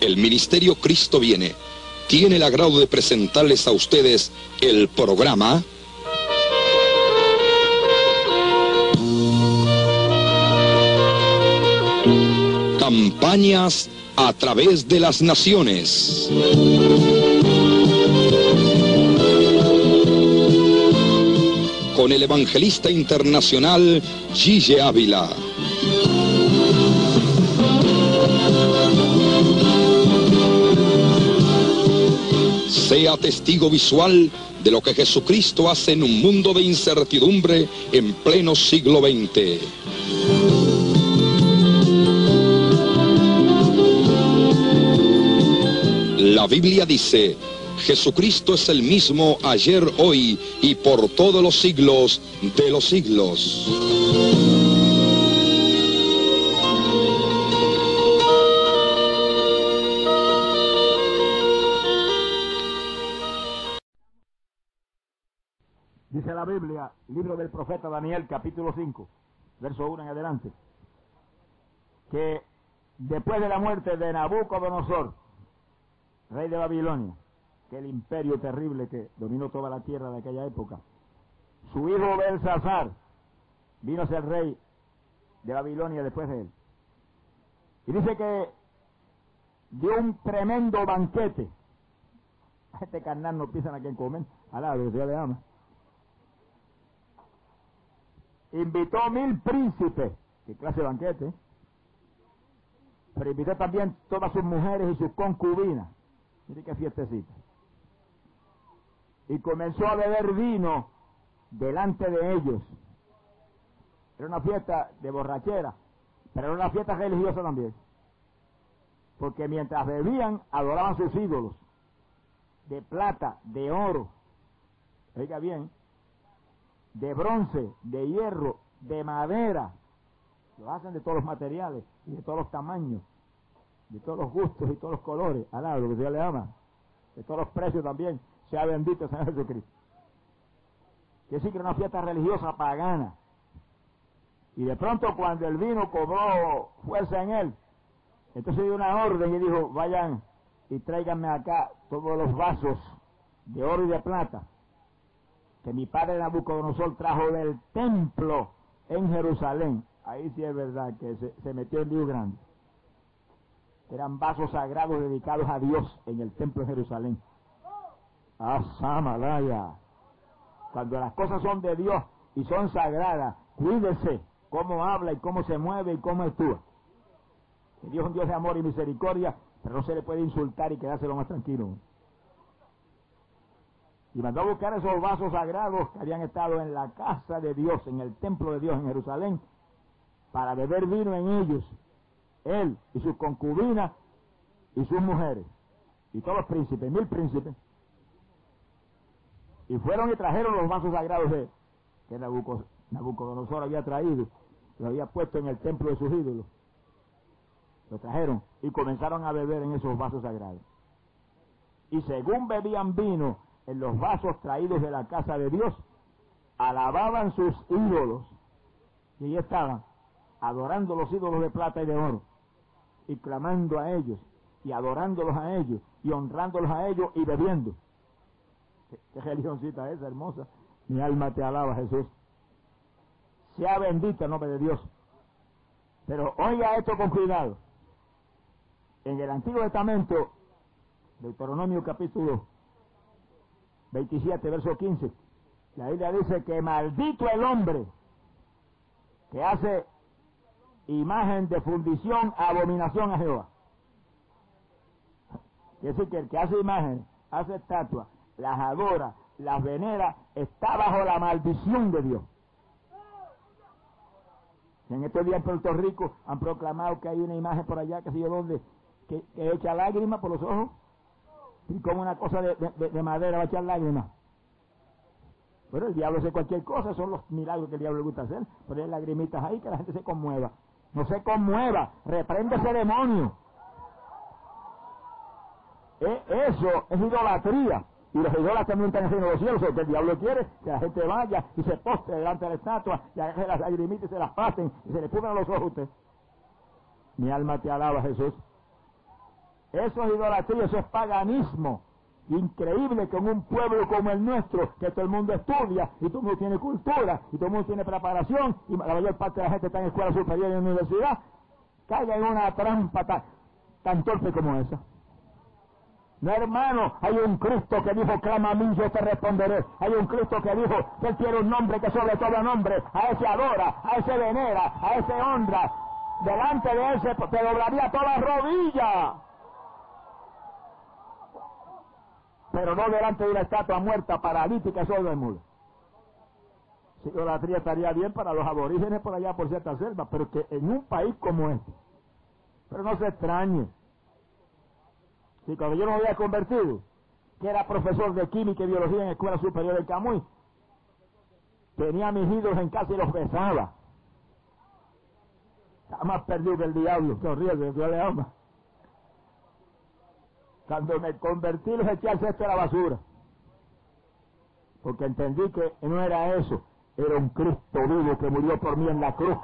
El Ministerio Cristo viene tiene el agrado de presentarles a ustedes el programa Campañas a través de las naciones. Con el evangelista internacional Gille Ávila. Sea testigo visual de lo que Jesucristo hace en un mundo de incertidumbre en pleno siglo XX. La Biblia dice, Jesucristo es el mismo ayer, hoy y por todos los siglos de los siglos. La Biblia, libro del profeta Daniel, capítulo 5, verso 1 en adelante, que después de la muerte de Nabucodonosor, rey de Babilonia, que el imperio terrible que dominó toda la tierra de aquella época, su hijo Belsasar vino a ser rey de Babilonia después de él. Y dice que dio un tremendo banquete. Este carnal no piensan a quien comen, al lado que Dios le ama. Invitó mil príncipes, qué clase de banquete, pero invitó también todas sus mujeres y sus concubinas. Mire qué fiestecita. Y comenzó a beber vino delante de ellos. Era una fiesta de borrachera, pero era una fiesta religiosa también. Porque mientras bebían, adoraban sus ídolos. De plata, de oro. Oiga bien, de bronce, de hierro, de madera. Lo hacen de todos los materiales y de todos los tamaños, de todos los gustos y todos los colores. Alá, lo que Dios le ama. De todos los precios también. Sea bendito el Señor Jesucristo. Que sí que era una fiesta religiosa pagana. Y de pronto cuando el vino cobró fuerza en él, entonces dio una orden y dijo, vayan y tráiganme acá todos los vasos de oro y de plata que mi padre Nabucodonosor trajo del templo en Jerusalén. Ahí sí es verdad que se, metió en lío grande. Eran vasos sagrados dedicados a Dios en el templo de Jerusalén. Ah, Samalaya. Cuando las cosas son de Dios y son sagradas, cuídese cómo habla y cómo se mueve y cómo actúa. Dios es un Dios de amor y misericordia, pero no se le puede insultar y quedarse lo más tranquilo y mandó a buscar esos vasos sagrados que habían estado en la casa de Dios, en el templo de Dios en Jerusalén, para beber vino en ellos, él y sus concubinas y sus mujeres, y todos los príncipes, mil príncipes. Y fueron y trajeron los vasos sagrados de que Nabucodonosor había traído, lo había puesto en el templo de sus ídolos. Lo trajeron y comenzaron a beber en esos vasos sagrados. Y según bebían vino, en los vasos traídos de la casa de Dios, alababan sus ídolos. Y ahí estaban, adorando los ídolos de plata y de oro, y clamando a ellos, y adorándolos a ellos, y honrándolos a ellos, y bebiendo. ¿Qué, qué religioncita esa, hermosa? Mi alma te alaba, Jesús. Sea bendito el nombre de Dios. Pero oiga esto con cuidado. En el Antiguo Testamento, Deuteronomio capítulo 27, verso 15. La Biblia dice que maldito el hombre que hace imagen de fundición, abominación a Jehová. Quiere decir que el que hace imagen, hace estatuas, las adora, las venera, está bajo la maldición de Dios. En estos días en Puerto Rico han proclamado que hay una imagen por allá, que sé yo dónde, que, que echa lágrimas por los ojos y como una cosa de, madera va a echar lágrimas. Bueno, el diablo hace cualquier cosa, son los milagros que el diablo le gusta hacer. Poner lagrimitas ahí que la gente se conmueva. No se conmueva, reprende ese demonio. E, eso es idolatría. Y los idólatras también están haciendo los cielos, que el diablo quiere que la gente vaya y se poste delante de la estatua y haga las lagrimitas y se las pasen y se le pongan los ojos a usted. Mi alma te alaba, Jesús. Eso es idolatría, eso es paganismo. Increíble que en un pueblo como el nuestro, que todo el mundo estudia, y todo el mundo tiene cultura, y todo el mundo tiene preparación, y la mayor parte de la gente está en escuela superior y en universidad, caiga en una trampa tan, torpe como esa. No, hermano, hay un Cristo que dijo, clama a mí, yo te responderé. Hay un Cristo que dijo él tiene un nombre que sobre todo nombre, a ese adora, a ese venera, a ese honra. Delante de ese te doblaría toda rodilla. Pero no delante de una estatua muerta, paralítica, solo el mudo. Si idolatría estaría bien para los aborígenes por allá por ciertas selvas, pero que en un país como este. Pero no se extrañe y cuando yo no había convertido, que era profesor de química y biología en la Escuela Superior del Camuy, tenía mis ídolos en casa y los besaba. Estaba más perdido que el diablo, que horrible, yo le ama. Cuando me convertí, los eché al cesto de la basura. Porque entendí que no era eso, era un Cristo vivo que murió por mí en la cruz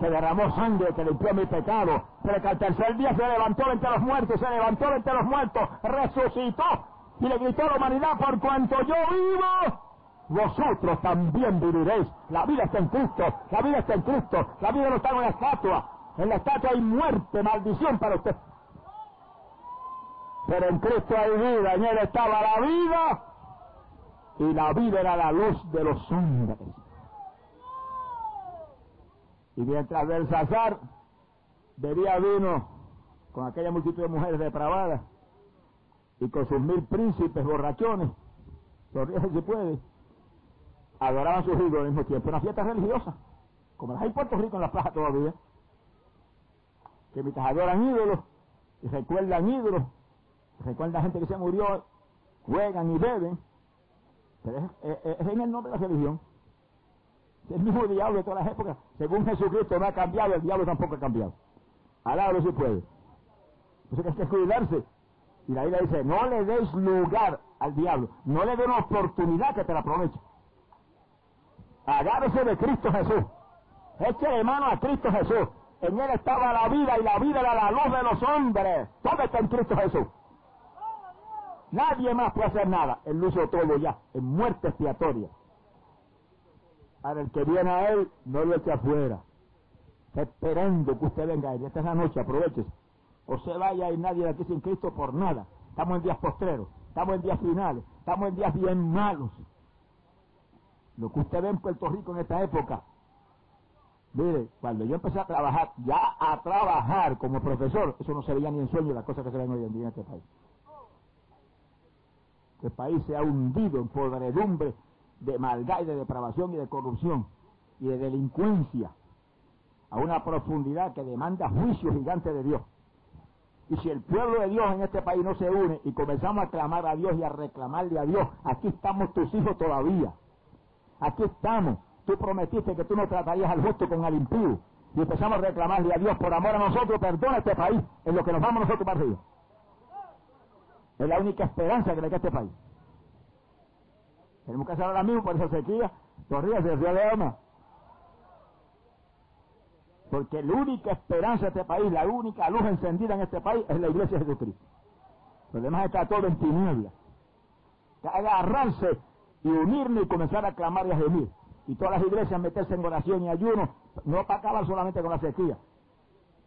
que derramó sangre, que limpió mi pecado, pero que al tercer día se levantó entre los muertos, se levantó entre los muertos, resucitó y le gritó a la humanidad, por cuanto yo vivo, vosotros también viviréis. La vida está en Cristo, la vida está en Cristo, la vida no está en la estatua. En la estatua hay muerte, maldición para usted. Pero en Cristo hay vida, en Él estaba la vida y la vida era la luz de los hombres. Y mientras Belsasar bebía vino con aquella multitud de mujeres depravadas y con sus mil príncipes borrachones, sonríe si puede, adoraban sus ídolos al mismo tiempo. Una fiesta religiosa, como las hay en Puerto Rico en la plaza todavía, que mientras adoran ídolos y recuerdan ídolos, recuerdan gente que se murió, juegan y beben, pero es en el nombre de la religión. El mismo diablo de todas las épocas. Según Jesucristo no ha cambiado, el diablo tampoco ha cambiado. Alábalo si puede. Entonces hay que cuidarse. Y la Biblia dice, no le deis lugar al diablo. No le dé una oportunidad que te la aproveche. Agárrese de Cristo Jesús. Eche de mano a Cristo Jesús. En él estaba la vida y la vida era la luz de los hombres. Todo está en Cristo Jesús. Nadie más puede hacer nada. Él lo todo ya, en muerte expiatoria. Para el que viene a él, no lo eche afuera. esperando que usted venga. Esta es la noche, aprovechese. O se vaya y nadie de aquí sin Cristo por nada. Estamos en días postreros, estamos en días finales, estamos en días bien malos. Lo que usted ve en Puerto Rico en esta época, mire, cuando yo empecé a trabajar, ya a trabajar como profesor, eso no se veía ni en sueño las cosas que se ven hoy en día en este país. Este país se ha hundido en podredumbre de maldad y de depravación y de corrupción y de delincuencia a una profundidad que demanda juicio gigante de Dios. Y si el pueblo de Dios en este país no se une y comenzamos a clamar a Dios y a reclamarle a Dios, aquí estamos tus hijos todavía. Aquí estamos. Tú prometiste que tú no tratarías al justo con el impío. Y empezamos a reclamarle a Dios por amor a nosotros, perdona este país, en lo que nos vamos nosotros para arriba. Es la única esperanza que le queda a este país. Tenemos que hacer ahora mismo por esa sequía. Corríase, Dios le ama. Porque la única esperanza de este país, la única luz encendida en este país es la iglesia de Jesucristo. Lo demás está todo en tinieblas. Agarrarse y unirnos y comenzar a clamar y a gemir. Y todas las iglesias meterse en oración y ayuno, no para acabar solamente con la sequía,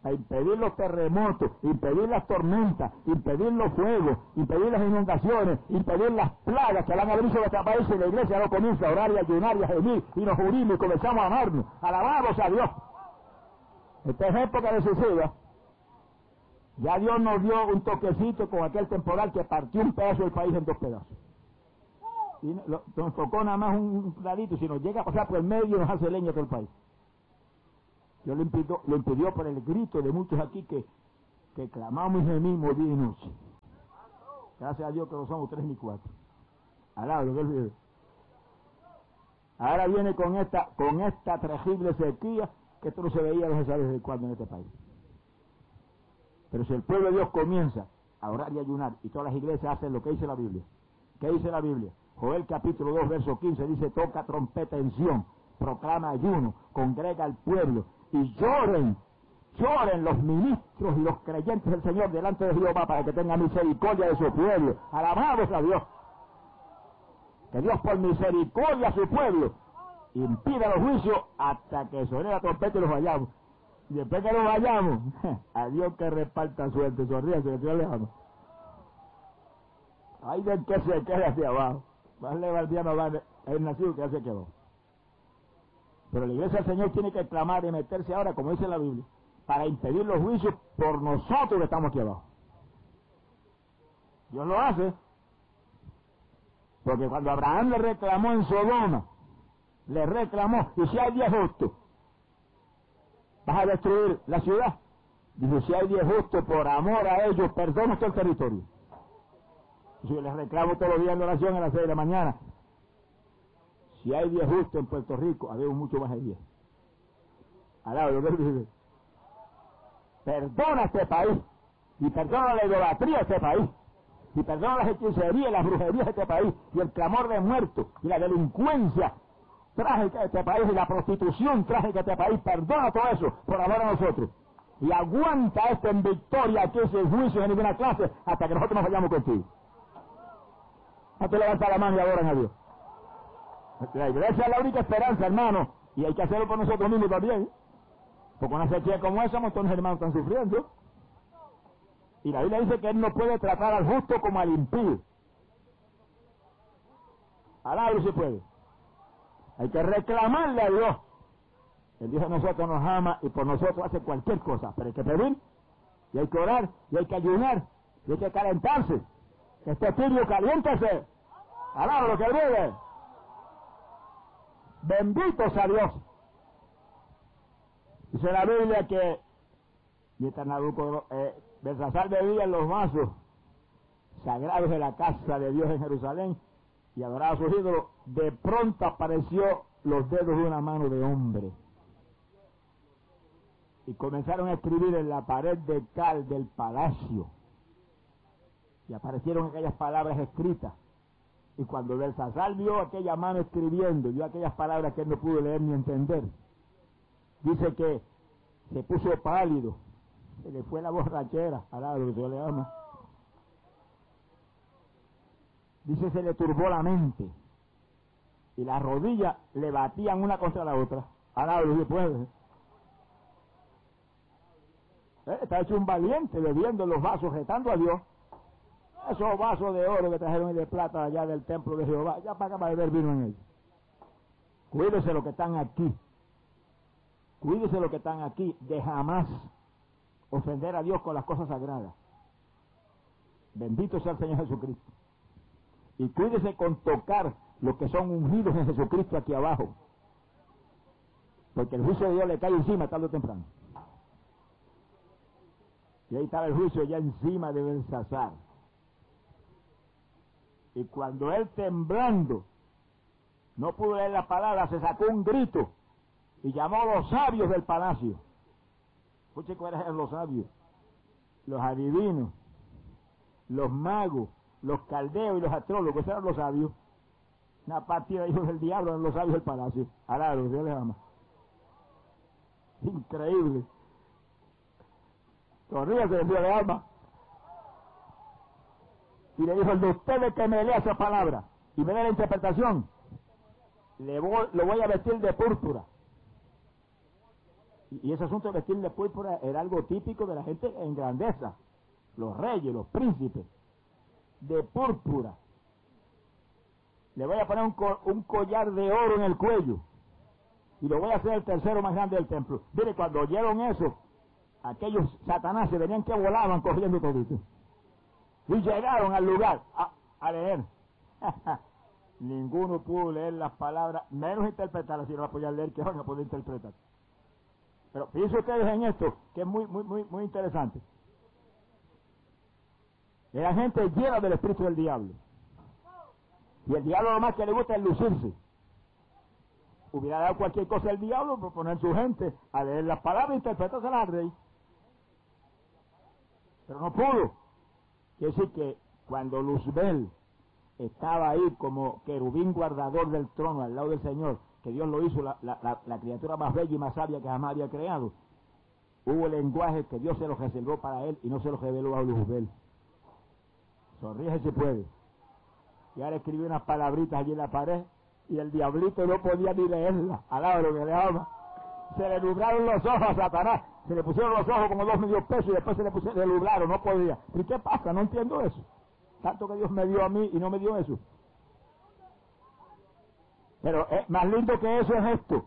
a impedir los terremotos, impedir las tormentas, impedir los fuegos, impedir las inundaciones, impedir las plagas que van a abrir sobre este país y la iglesia no comienza a orar y a ayunar y a gemir y nos unimos y comenzamos a amarnos, alabamos a Dios. Esta es época decisiva. Ya Dios nos dio un toquecito con aquel temporal que partió un pedazo del país en dos pedazos. Y nos tocó nada más un ladito, si nos llega a pasar por el medio nos hace leña todo el país. Dios lo impidió, lo impidió por el grito de muchos aquí que, que clamamos y gemimos día y noche. Gracias a Dios que no somos tres ni cuatro. Alabro, que olvide. Ahora viene con esta, con esta terrible sequía que esto no se veía desde cuando en este país. Pero si el pueblo de Dios comienza a orar y ayunar y todas las iglesias hacen lo que dice la Biblia. ¿Qué dice la Biblia? Joel capítulo 2, verso 15 dice, toca trompeta en Sion, proclama ayuno, congrega al pueblo y lloren, lloren los ministros y los creyentes del Señor delante de Jehová para que tenga misericordia de su pueblo. Alabados a Dios. Que Dios por misericordia a su pueblo impida los juicios hasta que suene la trompeta y los vayamos. Y después que nos vayamos, a Dios que reparta suerte, sonríase, que Dios le ama. Ay, del que se quede hacia abajo. Más le valdría no va el nacido que ya se quedó. Pero la iglesia del Señor tiene que clamar y meterse ahora, como dice la Biblia, para impedir los juicios por nosotros que estamos aquí abajo. Dios lo hace. Porque cuando Abraham le reclamó en Sodoma, le reclamó, y si hay diez justos, vas a destruir la ciudad. Dice, si hay diez justos, por amor a ellos, perdona todo el territorio. Yo les reclamo todos los días en oración a las seis de la mañana, si hay diez justos en Puerto Rico, habemos mucho más de diez. Alaba lo que dice. Perdona este país y perdona la idolatría de este país y perdona las hechicerías, las brujerías de este país y el clamor de muertos y la delincuencia trágica de este país y la prostitución trágica de este país. Perdona todo eso por amor a nosotros. Y aguanta esto en victoria aquí sin juicio en ninguna clase hasta que nosotros nos vayamos contigo. No te levanta la mano y adoran a Dios. La iglesia es la única esperanza, hermano, y hay que hacerlo por nosotros mismos también. Porque una sequía como esa, montones hermanos están sufriendo. Y la Biblia dice que Él no puede tratar al justo como al impío. Alabro si puede. Hay que reclamarle a Dios. El Dios de nosotros nos ama y por nosotros hace cualquier cosa. Pero hay que pedir, y hay que orar, y hay que ayunar, y hay que calentarse. Este tibio caliéntese. Alabro que vive. Benditos a Dios. Dice la Biblia que mientras Nabucodonosor, eh, Belsasar bebía en los vasos sagrados de la casa de Dios en Jerusalén y adoraba a sus ídolos, de pronto apareció los dedos de una mano de hombre. Y comenzaron a escribir en la pared de cal del palacio. Y aparecieron aquellas palabras escritas. Y cuando Belsasar vio aquella mano escribiendo, vio aquellas palabras que él no pudo leer ni entender, dice que se puso pálido, se le fue la borrachera, a lo que le ama. Dice, se le turbó la mente. Y las rodillas le batían una contra la otra. Ahora lo que puede. Eh, está hecho un valiente bebiendo los vasos, retando a Dios. Esos vasos de oro que trajeron y de plata allá del templo de Jehová, ya para beber vino en ellos. Cuídese los que están aquí. Cuídese los que están aquí de jamás ofender a Dios con las cosas sagradas. Bendito sea el Señor Jesucristo. Y cuídese con tocar los que son ungidos en Jesucristo aquí abajo. Porque el juicio de Dios le cae encima tarde o temprano. Y ahí estaba el juicio ya encima de Belsasar. Y cuando él temblando no pudo leer la palabra, se sacó un grito y llamó a los sabios del palacio. Escuche cuáles eran los sabios. Los adivinos, los magos, los caldeos y los astrólogos, eran los sabios. Una partida de hijos del diablo eran los sabios del palacio. Alaro, Dios les ama. Increíble. Sonríase, Dios le ama. Y le dijo, el de ustedes que me lea esa palabra y me dé la interpretación, le voy, lo voy a vestir de púrpura. Y ese asunto de vestir de púrpura era algo típico de la gente en grandeza. Los reyes, los príncipes. De púrpura. Le voy a poner un, collar de oro en el cuello. Y lo voy a hacer el tercero más grande del templo. Mire, cuando oyeron eso, aquellos satanás se venían que volaban corriendo toditos. Y llegaron al lugar a, a leer. Ninguno pudo leer las palabras, menos interpretarlas, si no las podían leer, que van a poder interpretar. Pero fíjense ustedes en esto, que es muy, muy, muy, muy interesante. La gente llena del espíritu del diablo. Y el diablo lo más que le gusta es lucirse. Hubiera dado cualquier cosa al diablo por poner su gente a leer las palabras e interpretarse al rey. Pero no pudo. Quiere decir que cuando Luzbel estaba ahí como querubín guardador del trono al lado del Señor, que Dios lo hizo la, la, la, criatura más bella y más sabia que jamás había creado. hubo lenguaje que Dios se los reservó para él y no se los reveló a Luzbel. Sonríe si puede. Y ahora escribió unas palabritas allí en la pared y el diablito no podía ni leerla. Alaba lo que le ama. Se le nublaron los ojos a Satanás. Se le pusieron los ojos como dos medio pesos y después se le, pusieron, le nublaron, no podía. ¿Y qué pasa? No entiendo eso. Tanto que Dios me dio a mí y no me dio eso. Pero eh, más lindo que eso es esto.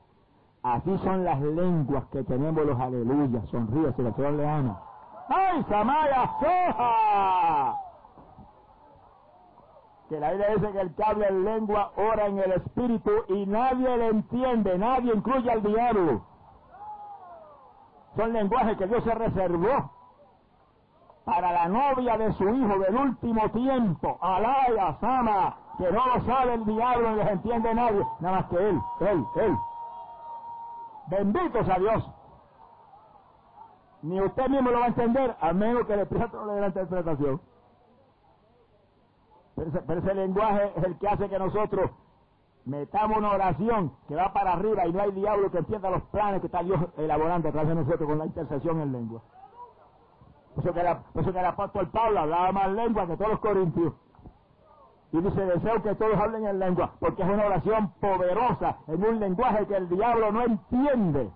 Así son las lenguas que tenemos los aleluyas. Sonríe, Señor le ama. ¡Ay, Samaya Soja! Que la Biblia dice que el que habla en lengua ora en el espíritu y nadie le entiende, nadie incluye al diablo. Son lenguajes que Dios se reservó para la novia de su hijo del último tiempo. Alaya, Sama, que no lo sabe el diablo ni les entiende nadie, nada más que él, él, él. Benditos a Dios. Ni usted mismo lo va a entender, a menos que el Espíritu no le dé la interpretación. Pero ese, pero ese lenguaje es el que hace que nosotros metamos una oración que va para arriba y no hay diablo que entienda los planes que está Dios elaborando a de nosotros con la intercesión en lengua. Por eso que, la, por el apóstol Pablo hablaba más lengua que todos los corintios. Y dice, deseo que todos hablen en lengua, porque es una oración poderosa, en un lenguaje que el diablo no entiende.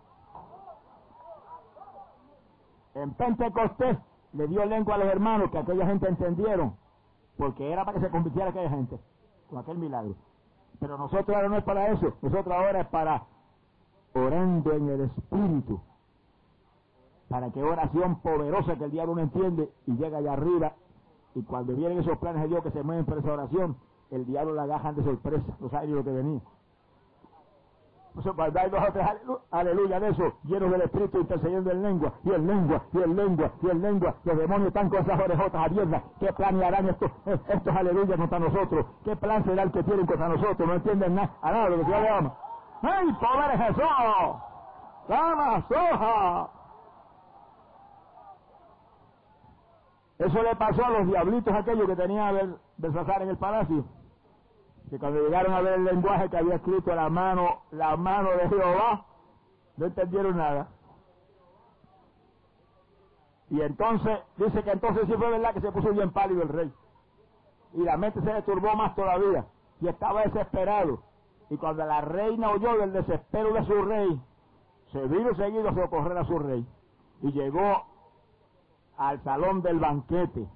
En Pentecostés le dio lengua a los hermanos que aquella gente entendieron, porque era para que se convirtiera aquella gente, con aquel milagro. Pero nosotros ahora no es para eso, nosotros ahora es para orando en el Espíritu, para que oración poderosa que el diablo no entiende y llega allá arriba y cuando vienen esos planes de Dios que se mueven por esa oración, el diablo la agajan de sorpresa, no sabe lo que venía. Dos o aleluya de eso, llenos del Espíritu intercediendo en lengua, y en lengua, y en lengua, y en lengua, los demonios están con esas orejotas abiertas. ¿Qué planearán estos, estos aleluya contra nosotros? ¿Qué plan será el que tienen contra nosotros? No entienden nada, a nada lo que Dios le. ¡Ay, pobre Jesús! ¡Dama, soja! Eso le pasó a los diablitos aquellos que tenían a Belsasar en el palacio. Que cuando llegaron a ver el lenguaje que había escrito la mano, la mano de Jehová, no entendieron nada. Y entonces, dice que entonces sí fue verdad que se puso bien pálido el rey. Y la mente se le turbó más todavía. Y estaba desesperado. Y cuando la reina oyó del desespero de su rey, se vino seguido a socorrer a su rey. Y llegó al salón del banquete.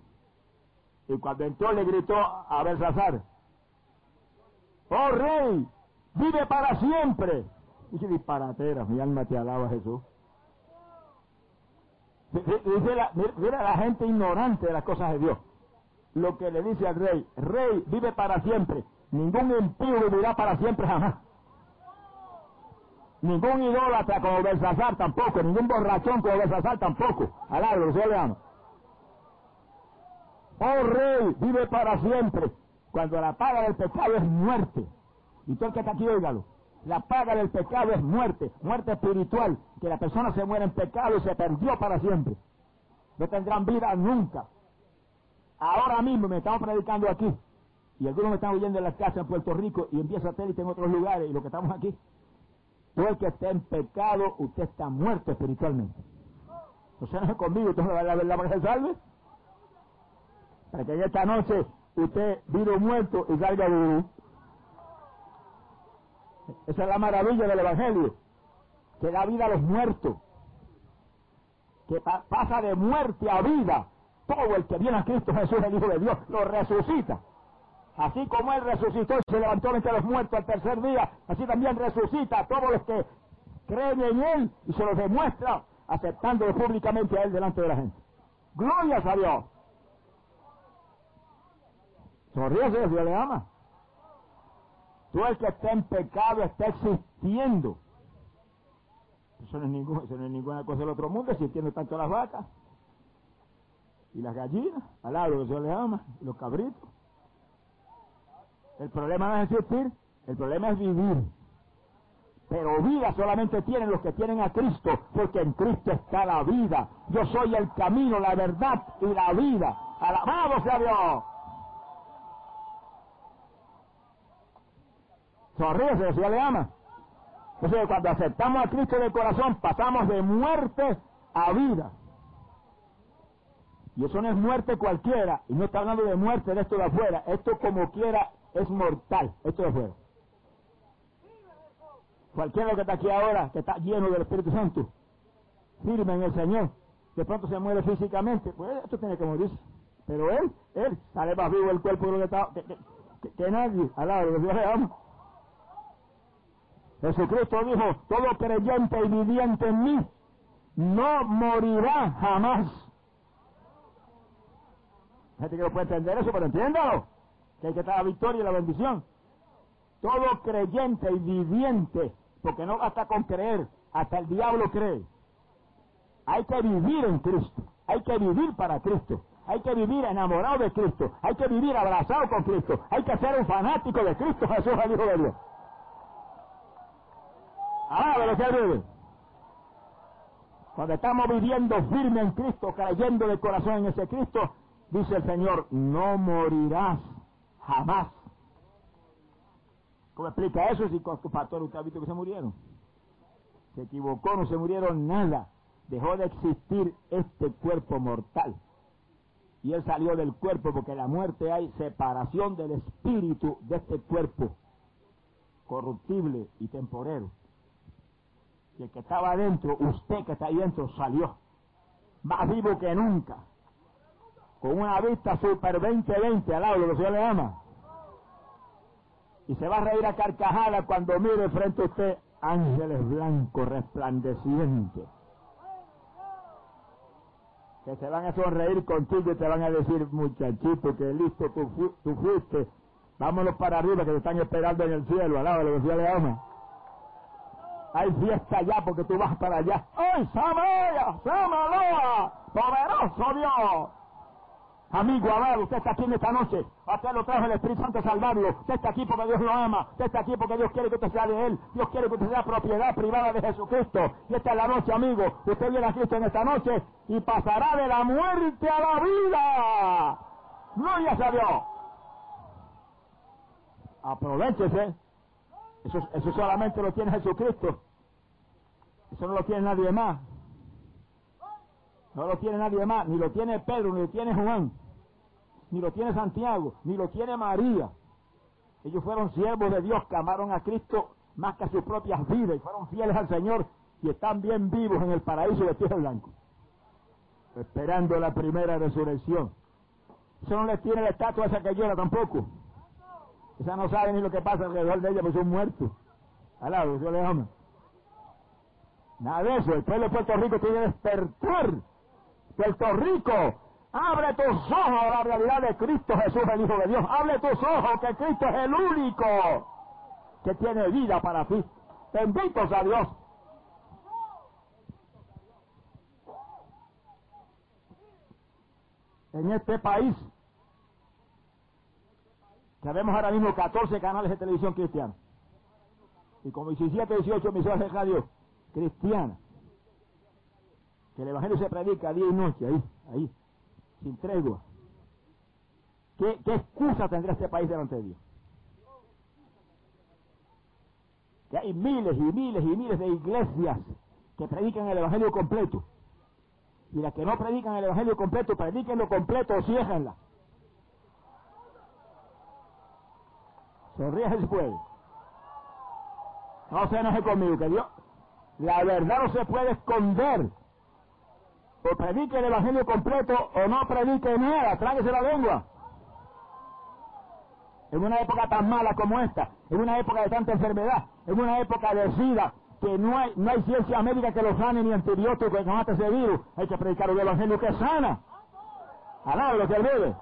Y cuando entró le gritó a Belsasar, ¡Oh rey! ¡Vive para siempre! Dice disparatera, mi alma te alaba Jesús. Dice la, mira la gente ignorante de las cosas de Dios. Lo que le dice al rey, rey, vive para siempre. Ningún impío vivirá para siempre jamás. Ningún idólatra como Belsasar tampoco, ningún borrachón como Belsasar tampoco. Al árbol, se le ama. Oh rey, vive para siempre. Cuando la paga del pecado es muerte. Y todo el que está aquí, óigalo. La paga del pecado es muerte, muerte espiritual, que la persona se muere en pecado y se perdió para siempre. No tendrán vida nunca. Ahora mismo me estamos predicando aquí, y algunos me están oyendo en las casas en Puerto Rico y empieza satélite en otros lugares, y lo que estamos aquí. Todo el que esté en pecado, usted está muerto espiritualmente. Entonces no es conmigo, usted no va a la verdad para que se salve. Para que esta noche usted vino muerto y salga vivo. Esa es la maravilla del Evangelio, que da vida a los muertos, que pa pasa de muerte a vida. Todo el que viene a Cristo Jesús, el Hijo de Dios, lo resucita. Así como Él resucitó y se levantó entre los muertos al tercer día, así también resucita a todos los que creen en Él y se los demuestra aceptándolo públicamente a Él delante de la gente. Glorias a Dios. Sonríese, Dios le ama. Tú el que está en pecado está existiendo. Eso no es, ningún, eso no es ninguna cosa del otro mundo, existiendo tanto las vacas y las gallinas, al lado que Dios le ama, y los cabritos. El problema no es existir, el problema es vivir. Pero vida solamente tienen los que tienen a Cristo, porque en Cristo está la vida. Yo soy el camino, la verdad y la vida. Alabado sea Dios. Sonríese, si ya le ama. Entonces, cuando aceptamos a Cristo de corazón, pasamos de muerte a vida. Y eso no es muerte cualquiera, y no está hablando de muerte de esto de afuera, esto como quiera es mortal, esto de afuera. Cualquiera que está aquí ahora, que está lleno del Espíritu Santo, firme en el Señor, de pronto se muere físicamente, pues esto tiene que morirse. Pero él, él sale más vivo el cuerpo que está, que, que, nadie, al lado de Dios le ama. Jesucristo dijo, todo creyente y viviente en mí no morirá jamás. Gente que no puede entender eso, pero entiéndalo, que hay que estar la victoria y la bendición. Todo creyente y viviente, porque no basta con creer, hasta el diablo cree. Hay que vivir en Cristo, hay que vivir para Cristo, hay que vivir enamorado de Cristo, hay que vivir abrazado con Cristo, hay que ser un fanático de Cristo Jesús, el Hijo de Dios. Ah, lo que vive. Cuando estamos viviendo firme en Cristo, creyendo de corazón en ese Cristo, dice el Señor, no morirás jamás. ¿Cómo explica eso si con tu pastor usted ha visto que se murieron? Se equivocó, no se murieron nada. Dejó de existir este cuerpo mortal. Y él salió del cuerpo porque en la muerte hay separación del espíritu de este cuerpo corruptible y temporero. Y el que estaba adentro, usted que está ahí dentro, salió. Más vivo que nunca. Con una vista super 20-20 al lado de lo que se le ama. Y se va a reír a carcajada cuando mire frente a usted ángeles blancos resplandecientes. Que se van a sonreír contigo y te van a decir, muchachito, que listo tú, tú fuiste. Vámonos para arriba que te están esperando en el cielo, al lado de lo que se le ama. Hay fiesta allá porque tú vas para allá. ¡Ay, Samaria! ¡Samaloa! ¡Poderoso Dios! Amigo, amado, usted está aquí en esta noche. usted lo trajo el Espíritu Santo a salvarlo. Usted está aquí porque Dios lo ama. Usted está aquí porque Dios quiere que usted sea de Él. Dios quiere que usted sea propiedad privada de Jesucristo. Y esta es la noche, amigo. Usted viene a Cristo en esta noche y pasará de la muerte a la vida. Gloria a Dios. Aprovechese. Eso, solamente lo tiene Jesucristo. Eso no lo tiene nadie más. No lo tiene nadie más. Ni lo tiene Pedro, ni lo tiene Juan. Ni lo tiene Santiago, ni lo tiene María. Ellos fueron siervos de Dios que amaron a Cristo más que a sus propias vidas y fueron fieles al Señor y están bien vivos en el paraíso de tierra blanco. Esperando la primera resurrección. Eso no les tiene la estatua esa que llora tampoco. Esa no sabe ni lo que pasa alrededor de ella, porque son muertos. Alado, Dios le ama. Nada de eso. El pueblo de Puerto Rico tiene que despertar. Puerto Rico, abre tus ojos a la realidad de Cristo Jesús, el Hijo de Dios. Abre tus ojos que Cristo es el único que tiene vida para ti. Benditos a Dios. En este país Sabemos ahora mismo 14 canales de televisión cristiana. Y como 17, 18 emisoras de radio cristianas. Que el Evangelio se predica día y noche, ahí, ahí, sin tregua. ¿Qué, qué excusa tendrá este país delante de Dios? Que hay miles y miles y miles de iglesias que predican el Evangelio completo. Y las que no predican el Evangelio completo, prediquen lo completo o ciéjanla. Sonríe si puede. No se enoje conmigo, que Dios, la verdad no se puede esconder. O predique el evangelio completo o no predique nada, tráguese la lengua. En una época tan mala como esta, en una época de tanta enfermedad, en una época de sida, que no hay, no hay ciencia médica que lo sane ni antibiótico que mate ese virus, hay que predicar el evangelio que sana. Alaba lo que vive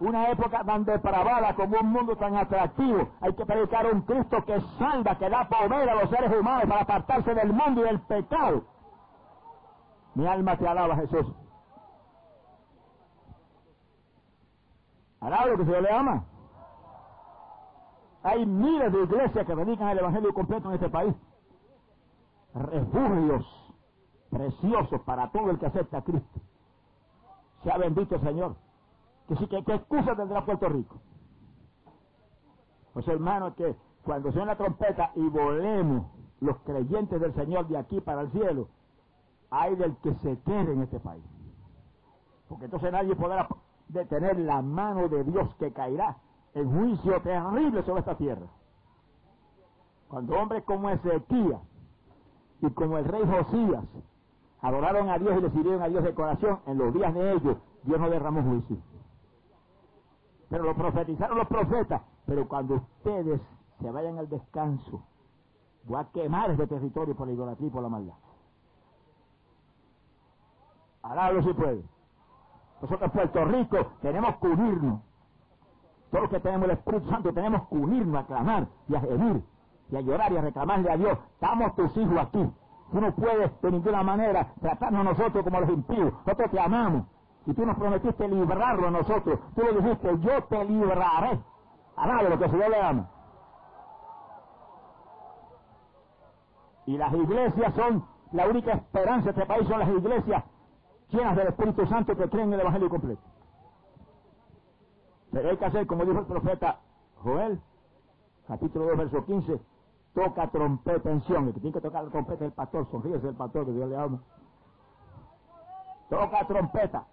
una época tan depravada como un mundo tan atractivo. Hay que predicar un Cristo que salva, que da poder a los seres humanos para apartarse del mundo y del pecado. Mi alma te alaba, Jesús. Alaba lo que se le ama. Hay miles de iglesias que predican el Evangelio completo en este país. Refugios preciosos para todo el que acepta a Cristo. Sea bendito Señor. Que sí, que, ¿qué excusa tendrá Puerto Rico? Pues hermanos, que cuando suene la trompeta y volemos los creyentes del Señor de aquí para el cielo, hay del que se quede en este país. Porque entonces nadie podrá detener la mano de Dios que caerá en juicio terrible sobre esta tierra. Cuando hombres como Ezequiel y como el rey Josías adoraron a Dios y le sirvieron a Dios de corazón, en los días de ellos Dios no derramó juicio. Pero lo profetizaron los profetas. Pero cuando ustedes se vayan al descanso, voy a quemar este territorio por la idolatría y por la maldad. Alábalo si puede. Nosotros en Puerto Rico tenemos que unirnos. Todos los que tenemos el Espíritu Santo tenemos que unirnos a clamar y a gemir y a llorar y a reclamarle a Dios. Estamos tus hijos aquí. Tú no puedes de ninguna manera tratarnos nosotros como los impíos. Nosotros te amamos. Y tú nos prometiste librarlo a nosotros. Tú le dijiste, yo te libraré. Alábalo lo que Señor le ama. Y las iglesias son la única esperanza de este país, son las iglesias llenas del Espíritu Santo que creen en el Evangelio completo. Pero hay que hacer, como dijo el profeta Joel, capítulo 2, verso 15, toca trompeta en Sion. El que tiene que tocar la trompeta es el pastor, sonríese el pastor que Dios le ama. Toca trompeta,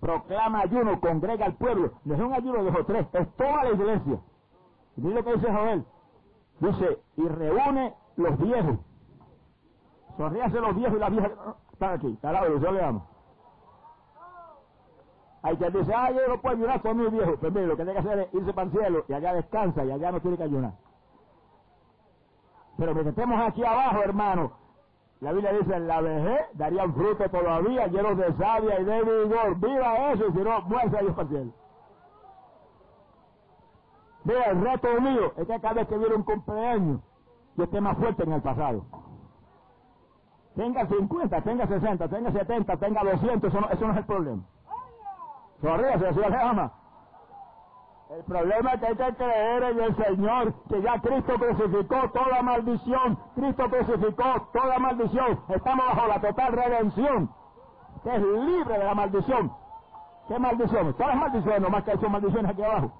proclama ayuno, congrega al pueblo. No es un ayuno de tres, es toda la iglesia. Y mire lo que dice Joel. Dice, y reúne los viejos. Sonríase los viejos y las viejas están aquí. Alabado, Dios le ama. Hay quien dice, ah, yo no puedo ayunar con mi viejo. Pues mire, lo que tiene que hacer es irse para el cielo y allá descansa y allá no tiene que ayunar. Pero que estemos aquí abajo, hermano, la Biblia dice, en la vejez darían fruto todavía, llenos de sabia y de vigor. Viva eso, y si no, muérase Dios para el cielo. Mira, el reto mío es que cada vez que viene un cumpleaños, yo esté más fuerte en el pasado. Tenga 50, tenga 60, tenga 70, tenga 200, eso no, eso no es el problema. Sonríase, así se ama. El problema es que hay que creer en el Señor, que ya Cristo crucificó toda maldición. Cristo crucificó toda maldición. Estamos bajo la total redención, que es libre de la maldición. ¿Qué maldiciones? Todas las maldiciones, nomás que hay son maldiciones aquí abajo.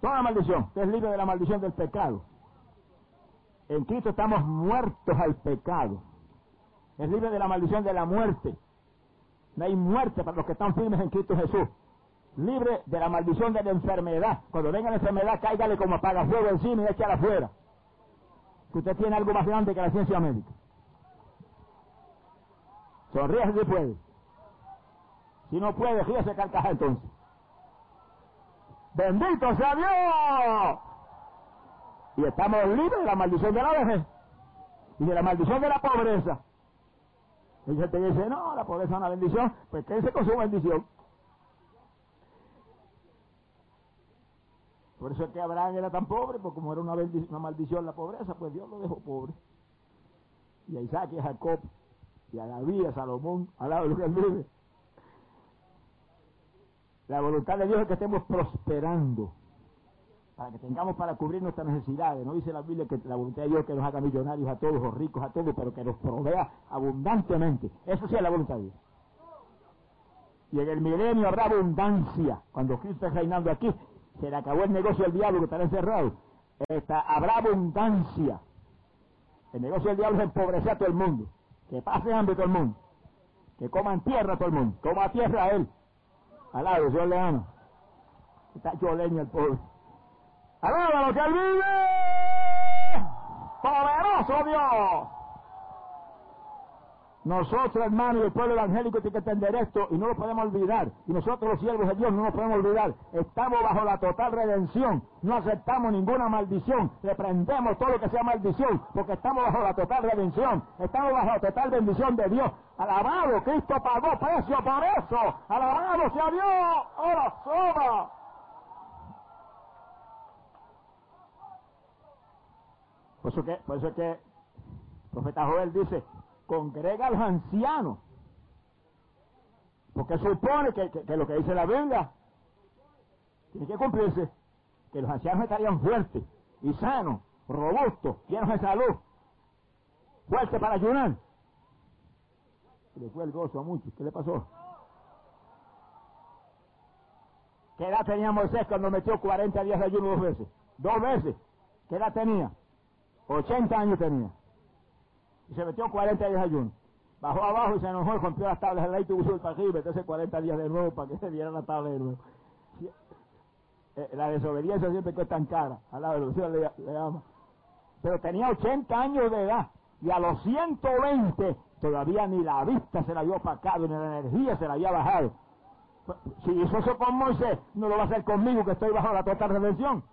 Toda maldición, que es libre de la maldición del pecado. En Cristo estamos muertos al pecado. Es libre de la maldición de la muerte. No hay muerte para los que están firmes en Cristo Jesús. Libre de la maldición de la enfermedad. Cuando venga la enfermedad, cáigale como apaga fuego encima y échale afuera. Que usted tiene algo más grande que la ciencia médica. Sonríe si puede. Si no puede, ríese carcaja entonces. Bendito sea Dios. Y estamos libres de la maldición de la vejez y de la maldición de la pobreza. Y gente dice, no, la pobreza es una bendición, pues quédense con su bendición. Por eso es que Abraham era tan pobre, porque como era una, maldición la pobreza, pues Dios lo dejó pobre. Y a Isaac y a Jacob, y a David, a Salomón, al lado de lo que. La voluntad de Dios es que estemos prosperando para que tengamos para cubrir nuestras necesidades. No dice la Biblia que la voluntad de Dios que nos haga millonarios a todos o ricos a todos, pero que nos provea abundantemente. Eso sí es la voluntad de Dios. Y en el milenio habrá abundancia. Cuando Cristo esté reinando aquí, se le acabó el negocio del diablo que estará encerrado. Habrá abundancia. El negocio del diablo es empobrecer a todo el mundo. Que pase hambre todo el mundo. Que coman tierra todo el mundo. Coma tierra a él. Al lado, Dios le ama. Está choleño el pobre. Alaba lo que él vive. Poderoso Dios. Nosotros, hermanos, el pueblo evangélico, tiene que entender esto y no lo podemos olvidar. Y nosotros, los siervos de Dios, no nos podemos olvidar. Estamos bajo la total redención. No aceptamos ninguna maldición. Reprendemos todo lo que sea maldición, porque estamos bajo la total redención. Estamos bajo la total bendición de Dios. Alabado, Cristo pagó precio por eso. Alabado sea Dios. Ahora sobra. Por eso que, por eso que el profeta Joel dice, congrega a los ancianos. Porque supone que, lo que dice la Biblia tiene que cumplirse. Que los ancianos estarían fuertes y sanos, robustos, llenos de salud, fuertes para ayunar. Le fue el gozo a muchos. ¿Qué le pasó? ¿Qué edad tenía Moisés cuando metió 40 días de ayuno dos veces? Dos veces. ¿Qué edad tenía? 80 años tenía. Y se metió 40 días de ayuno. Bajó abajo y se enojó, rompió las tablas del ley y tuvo el arriba, entonces 40 días de nuevo para que se diera la tabla de nuevo. Eh, la desobediencia siempre es tan cara, a la velocidad le, le ama. Pero tenía 80 años de edad y a los 120 todavía ni la vista se la había opacado, ni la energía se la había bajado. Si hizo eso con Moisés, no lo va a hacer conmigo que estoy bajo la total redención.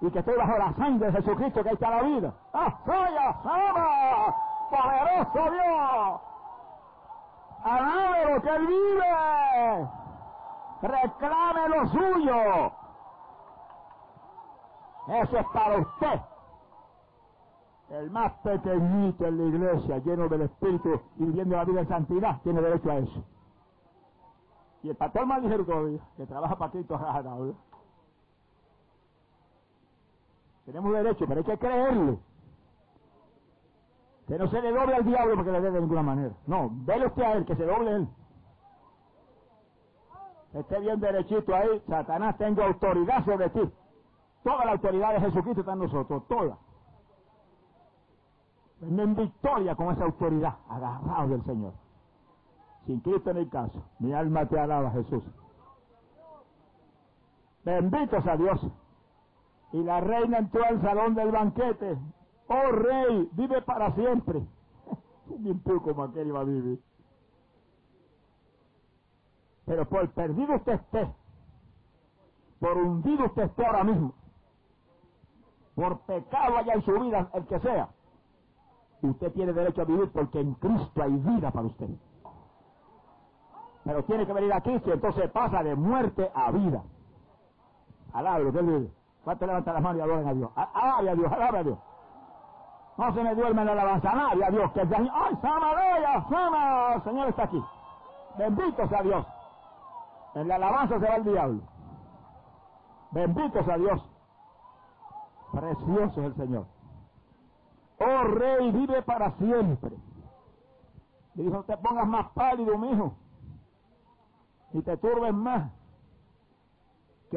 Y que estoy bajo la sangre de Jesucristo que está la vida. ¡Ah, soya, sama! ¡Poderoso Dios! ¡Alábelo que Él vive! ¡Reclame lo suyo! Eso es para usted. El más pequeñito en la iglesia, lleno del Espíritu y viviendo la vida en santidad, tiene derecho a eso. Y el pastor más ligero que trabaja para Cristo. Tenemos derecho, pero hay que creerle. Que no se le doble al diablo porque le dé de ninguna manera. No, vele usted a él, que se doble él. Esté bien derechito ahí, Satanás, tengo autoridad sobre ti. Toda la autoridad de Jesucristo está en nosotros, toda. Vengo en victoria con esa autoridad, agarrado del Señor. Sin Cristo en el caso. Mi alma te alaba, Jesús. Bendito sea Dios. Y la reina entró al salón del banquete. Oh rey, vive para siempre. Un como aquel iba a vivir. Pero por perdido usted esté, por hundido usted esté ahora mismo, por pecado allá en su vida, el que sea, usted tiene derecho a vivir porque en Cristo hay vida para usted. Pero tiene que venir a Cristo y entonces pasa de muerte a vida. Alábelo, que él ¿Cuánto levanta las manos y a Dios? Alabe a Dios, alabe a Dios. No se me duerme en la alabanza, nadie a Dios. Que el ¡Ay, Sama, Sama! El Señor está aquí. Bendito sea Dios. En la alabanza se va el diablo. Bendito sea Dios. Precioso es el Señor. Oh rey, vive para siempre. Dijo, te pongas más pálido, mijo. Y te turbes más.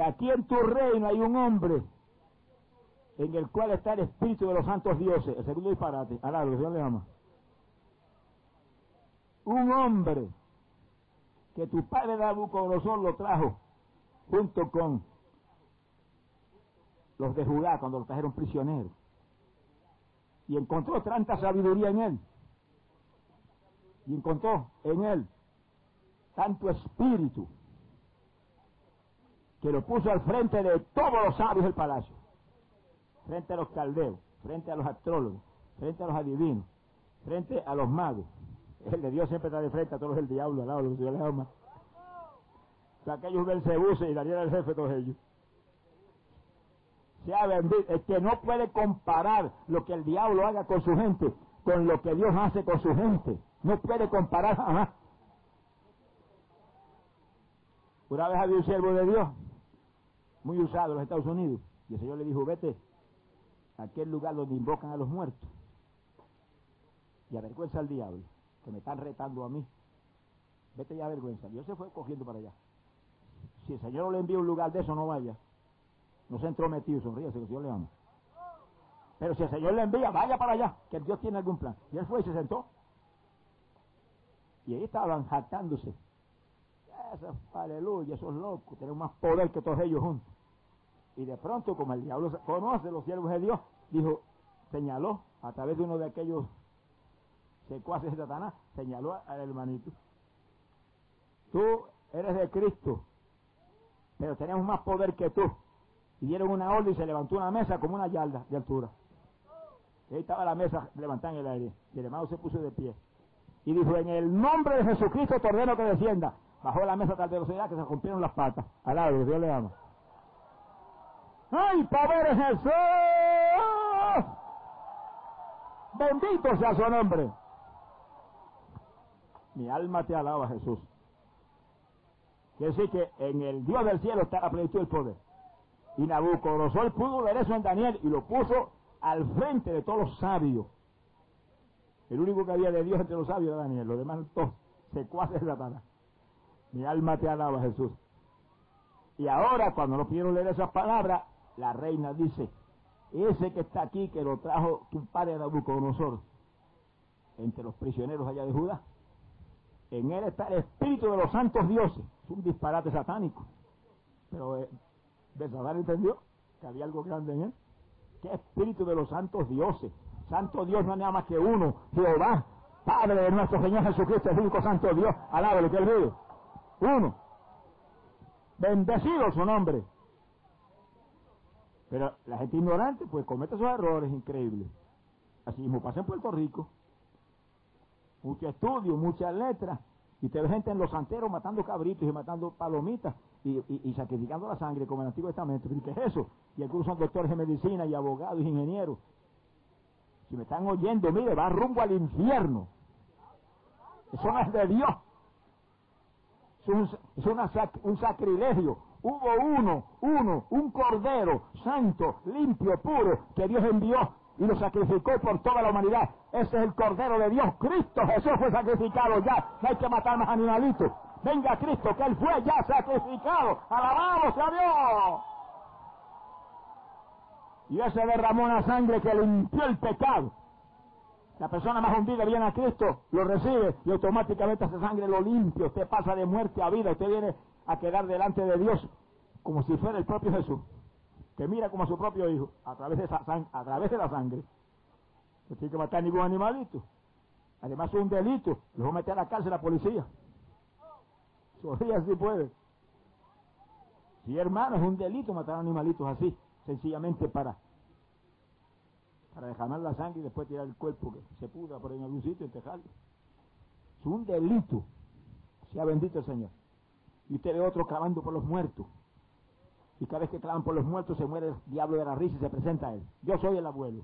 Aquí en tu reino hay un hombre en el cual está el espíritu de los santos dioses. El segundo disparate. Alá, Dios le ama. Un hombre que tu padre Nabucodonosor lo trajo junto con los de Judá cuando lo trajeron prisionero y encontró tanta sabiduría en él. Y encontró en él tanto espíritu que lo puso al frente de todos los sabios del palacio, frente a los caldeos, frente a los astrólogos, frente a los adivinos, frente a los magos. El de Dios siempre está de frente a todos del diablo, al lado de los Dios les ama. Aquellos del Cebuse y Daniel el jefe, todos ellos sea bendito, es que no puede comparar lo que el diablo haga con su gente con lo que Dios hace con su gente. No puede comparar jamás. Una vez había un siervo de Dios, muy usado en los Estados Unidos, y el Señor le dijo, vete a aquel lugar donde invocan a los muertos y avergüenza al diablo, que me están retando a mí. Vete ya avergüenza. Dios se fue cogiendo para allá. Si el Señor le envía un lugar de eso, no vaya. No se entrometido, sonríe, que el Señor le ama. Pero si el Señor le envía, vaya para allá, que Dios tiene algún plan. Y él fue y se sentó. Y ahí estaban jactándose. Aleluya, esos locos, tienen más poder que todos ellos juntos. Y de pronto, como el diablo conoce los siervos de Dios, dijo, señaló a través de uno de aquellos secuaces de Satanás, señaló al hermanito. Tú eres de Cristo, pero tenemos más poder que tú y dieron una orden y se levantó una mesa como una yarda de altura. Y ahí estaba la mesa levantada en el aire. Y el hermano se puso de pie. Y dijo, en el nombre de Jesucristo te ordeno que descienda. Bajó la mesa tal velocidad que se rompieron las patas. Al lado, Dios le ama. ¡Ay, poder Jesús! Bendito sea su nombre. Mi alma te alaba, Jesús. Quiere decir que en el Dios del cielo está la plenitud del poder. Y Nabucodonosor pudo ver eso en Daniel y lo puso al frente de todos los sabios. El único que había de Dios entre los sabios era Daniel, los demás todos secuaces de Satanás. Mi alma te alaba, Jesús. Y ahora, cuando no pudieron leer esas palabras, la reina dice, ese que está aquí, que lo trajo tu padre Nabucodonosor, entre los prisioneros allá de Judá. En él está el espíritu de los santos dioses. Es un disparate satánico. Pero eh, entendió que había algo grande en él. ¿Qué espíritu de los santos dioses? Santo Dios no es nada más que uno, Jehová, Padre de nuestro Señor Jesucristo, el único santo Dios, lo que él vive. Uno. Bendecido su nombre. Pero la gente ignorante, pues comete esos errores increíbles. Así mismo pasa en Puerto Rico. Mucho estudio, muchas letras. Y te ve gente en los santeros matando cabritos y matando palomitas y, sacrificando la sangre como en el Antiguo Testamento. ¿Y qué es eso? Y algunos son doctores de medicina y abogados y ingenieros. Si me están oyendo, mire, va rumbo al infierno. Eso no es de Dios. Es, un, sacrilegio. Hubo uno, uno, un cordero santo, limpio, puro, que Dios envió y lo sacrificó por toda la humanidad. Ese es el cordero de Dios. Cristo Jesús fue sacrificado ya. No hay que matar más animalitos. Venga Cristo, que Él fue ya sacrificado. Alabamos a Dios. Y ese derramó una sangre que limpió el pecado. La persona más hundida viene a Cristo, lo recibe y automáticamente esa sangre lo limpia. Usted pasa de muerte a vida. Usted viene a quedar delante de Dios como si fuera el propio Jesús, que mira como a su propio hijo a través de, esa a través de la sangre. No tiene que matar ningún animalito. Además es un delito. Lo va a meter a la cárcel la policía. Todavía sí puede. Sí, hermano, es un delito matar animalitos así, sencillamente para para derramar la sangre y después tirar el cuerpo que se pudra por en algún sitio y enterrarlo. Es un delito. Sea bendito el Señor. Y usted ve otro clavando por los muertos. Y cada vez que clavan por los muertos se muere el diablo de la risa y se presenta a él. Yo soy el abuelo.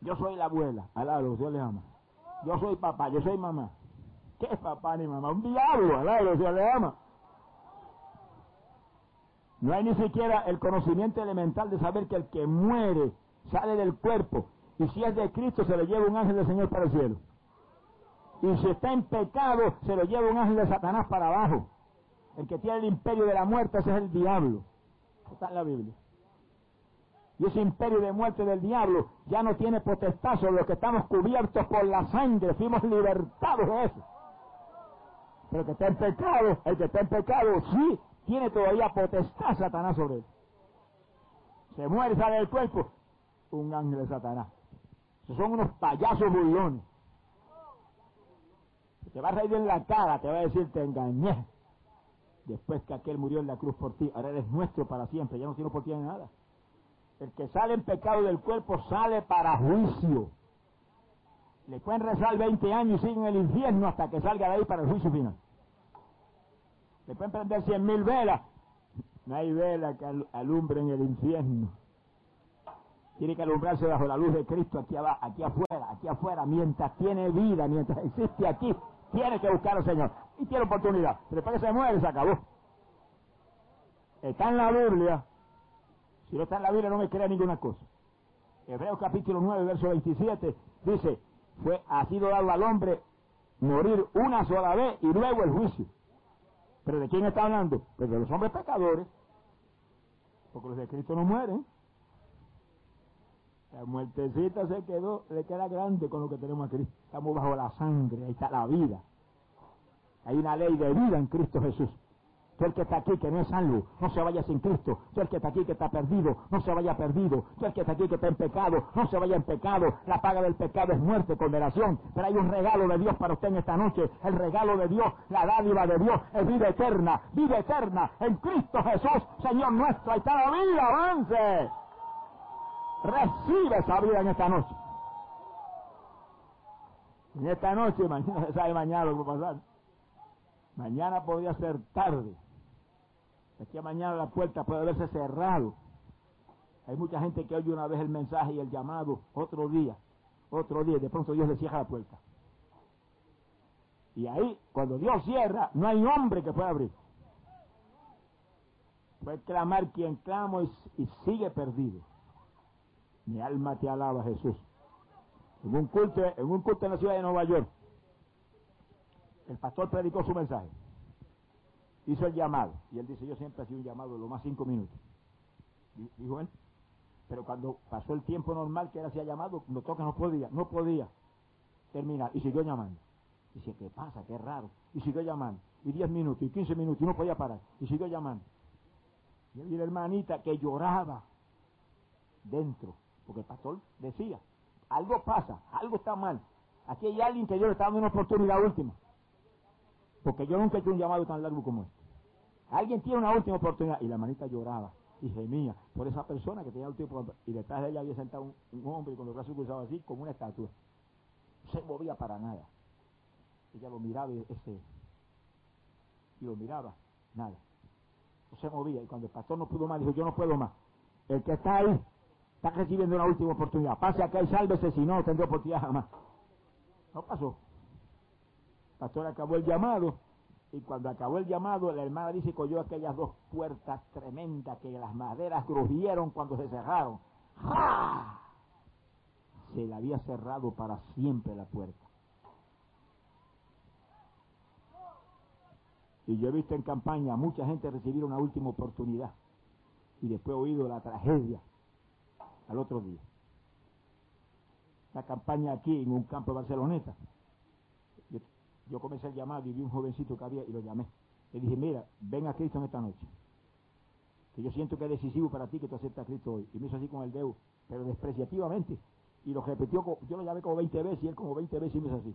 Yo soy la abuela. Alablo, Dios le ama. Yo soy papá, yo soy mamá. ¿Qué es papá ni mamá? Un diablo, alablo, Dios le ama. No hay ni siquiera el conocimiento elemental de saber que el que muere sale del cuerpo y si es de Cristo se lo lleva un ángel del Señor para el cielo. Y si está en pecado se lo lleva un ángel de Satanás para abajo. El que tiene el imperio de la muerte ese es el diablo. Está en la Biblia. Y ese imperio de muerte del diablo ya no tiene potestad sobre los que estamos cubiertos por la sangre, fuimos libertados de eso. Pero el que está en pecado, el que está en pecado, sí, tiene todavía potestad Satanás sobre él. Se muere, sale del cuerpo, un ángel de Satanás. Son unos payasos burlones. Te va a reír en la cara, te va a decir, te engañé. Después que aquel murió en la cruz por ti, ahora eres nuestro para siempre, ya no tiene por ti nada. El que sale en pecado del cuerpo sale para juicio. Le pueden rezar 20 años y siguen en el infierno hasta que salga de ahí para el juicio final. Le pueden prender cien mil velas. No hay vela que alumbre en el infierno tiene que alumbrarse bajo la luz de Cristo aquí, abajo, aquí afuera, aquí afuera, mientras tiene vida, mientras existe aquí, tiene que buscar al Señor. Y tiene oportunidad. Pero después que se muere, se acabó. Está en la Biblia. Si no está en la Biblia, no me crea ninguna cosa. Hebreos capítulo 9, verso 27, dice, fue, ha sido dado al hombre morir una sola vez y luego el juicio. ¿Pero de quién está hablando? Pues de los hombres pecadores. Porque los de Cristo no mueren. La muertecita se quedó, le queda grande con lo que tenemos aquí. Estamos bajo la sangre, ahí está la vida. Hay una ley de vida en Cristo Jesús. Tú el que está aquí que no es salvo, no se vaya sin Cristo. Tú el que está aquí que está perdido, no se vaya perdido. Tú el que está aquí que está en pecado, no se vaya en pecado. La paga del pecado es muerte, condenación. Pero hay un regalo de Dios para usted en esta noche. El regalo de Dios, la dádiva de Dios es vida eterna. Vida eterna en Cristo Jesús, Señor nuestro. Ahí está la vida, avance. Recibe esa vida en esta noche. En esta noche, mañana sabe mañana lo que va a pasar. Mañana podría ser tarde. aquí a mañana la puerta puede verse cerrado. Hay mucha gente que oye una vez el mensaje y el llamado, otro día, otro día, de pronto Dios le cierra la puerta. Y ahí, cuando Dios cierra, no hay hombre que pueda abrir. Puede clamar quien clama y sigue perdido. Mi alma te alaba, Jesús. En un culto, en un culto en la ciudad de Nueva York, el pastor predicó su mensaje. Hizo el llamado. Y él dice, yo siempre sido un llamado de lo más cinco minutos. Dijo él. Pero cuando pasó el tiempo normal que él hacía llamado, notó que no podía, no podía. terminar. Y siguió llamando. Dice, ¿qué pasa? Qué raro. Y siguió llamando. Y 10 minutos, y 15 minutos, y no podía parar. Y siguió llamando. Y había la hermanita que lloraba dentro. Porque el pastor decía, algo pasa, algo está mal. Aquí hay alguien que yo le está dando una oportunidad última. Porque yo nunca he hecho un llamado tan largo como este. Alguien tiene una última oportunidad. Y la hermanita lloraba y gemía por esa persona que tenía el última Y detrás de ella había sentado un, un hombre con los brazos cruzados así, como una estatua. Se movía para nada. Ella lo miraba y ese y lo miraba, nada. No se movía. Y cuando el pastor no pudo más, dijo, yo no puedo más. El que está ahí está recibiendo una última oportunidad. Pase acá y sálvese, si no, tendré oportunidad jamás. No pasó. El pastor acabó el llamado. Y cuando acabó el llamado, la hermana dice que oyó aquellas dos puertas tremendas que las maderas crujieron cuando se cerraron. ¡Ja! Se le había cerrado para siempre la puerta. Y yo he visto en campaña mucha gente recibir una última oportunidad y después he oído la tragedia al otro día. La campaña aquí en un campo de Barceloneta. Yo, yo comencé el llamado y vi un jovencito que había y lo llamé. Le dije, mira, ven a Cristo en esta noche. Que yo siento que es decisivo para ti que tú aceptas a Cristo hoy. Y me hizo así con el dedo, pero despreciativamente. Y lo repitió, yo lo llamé como 20 veces y él como 20 veces y me hizo así.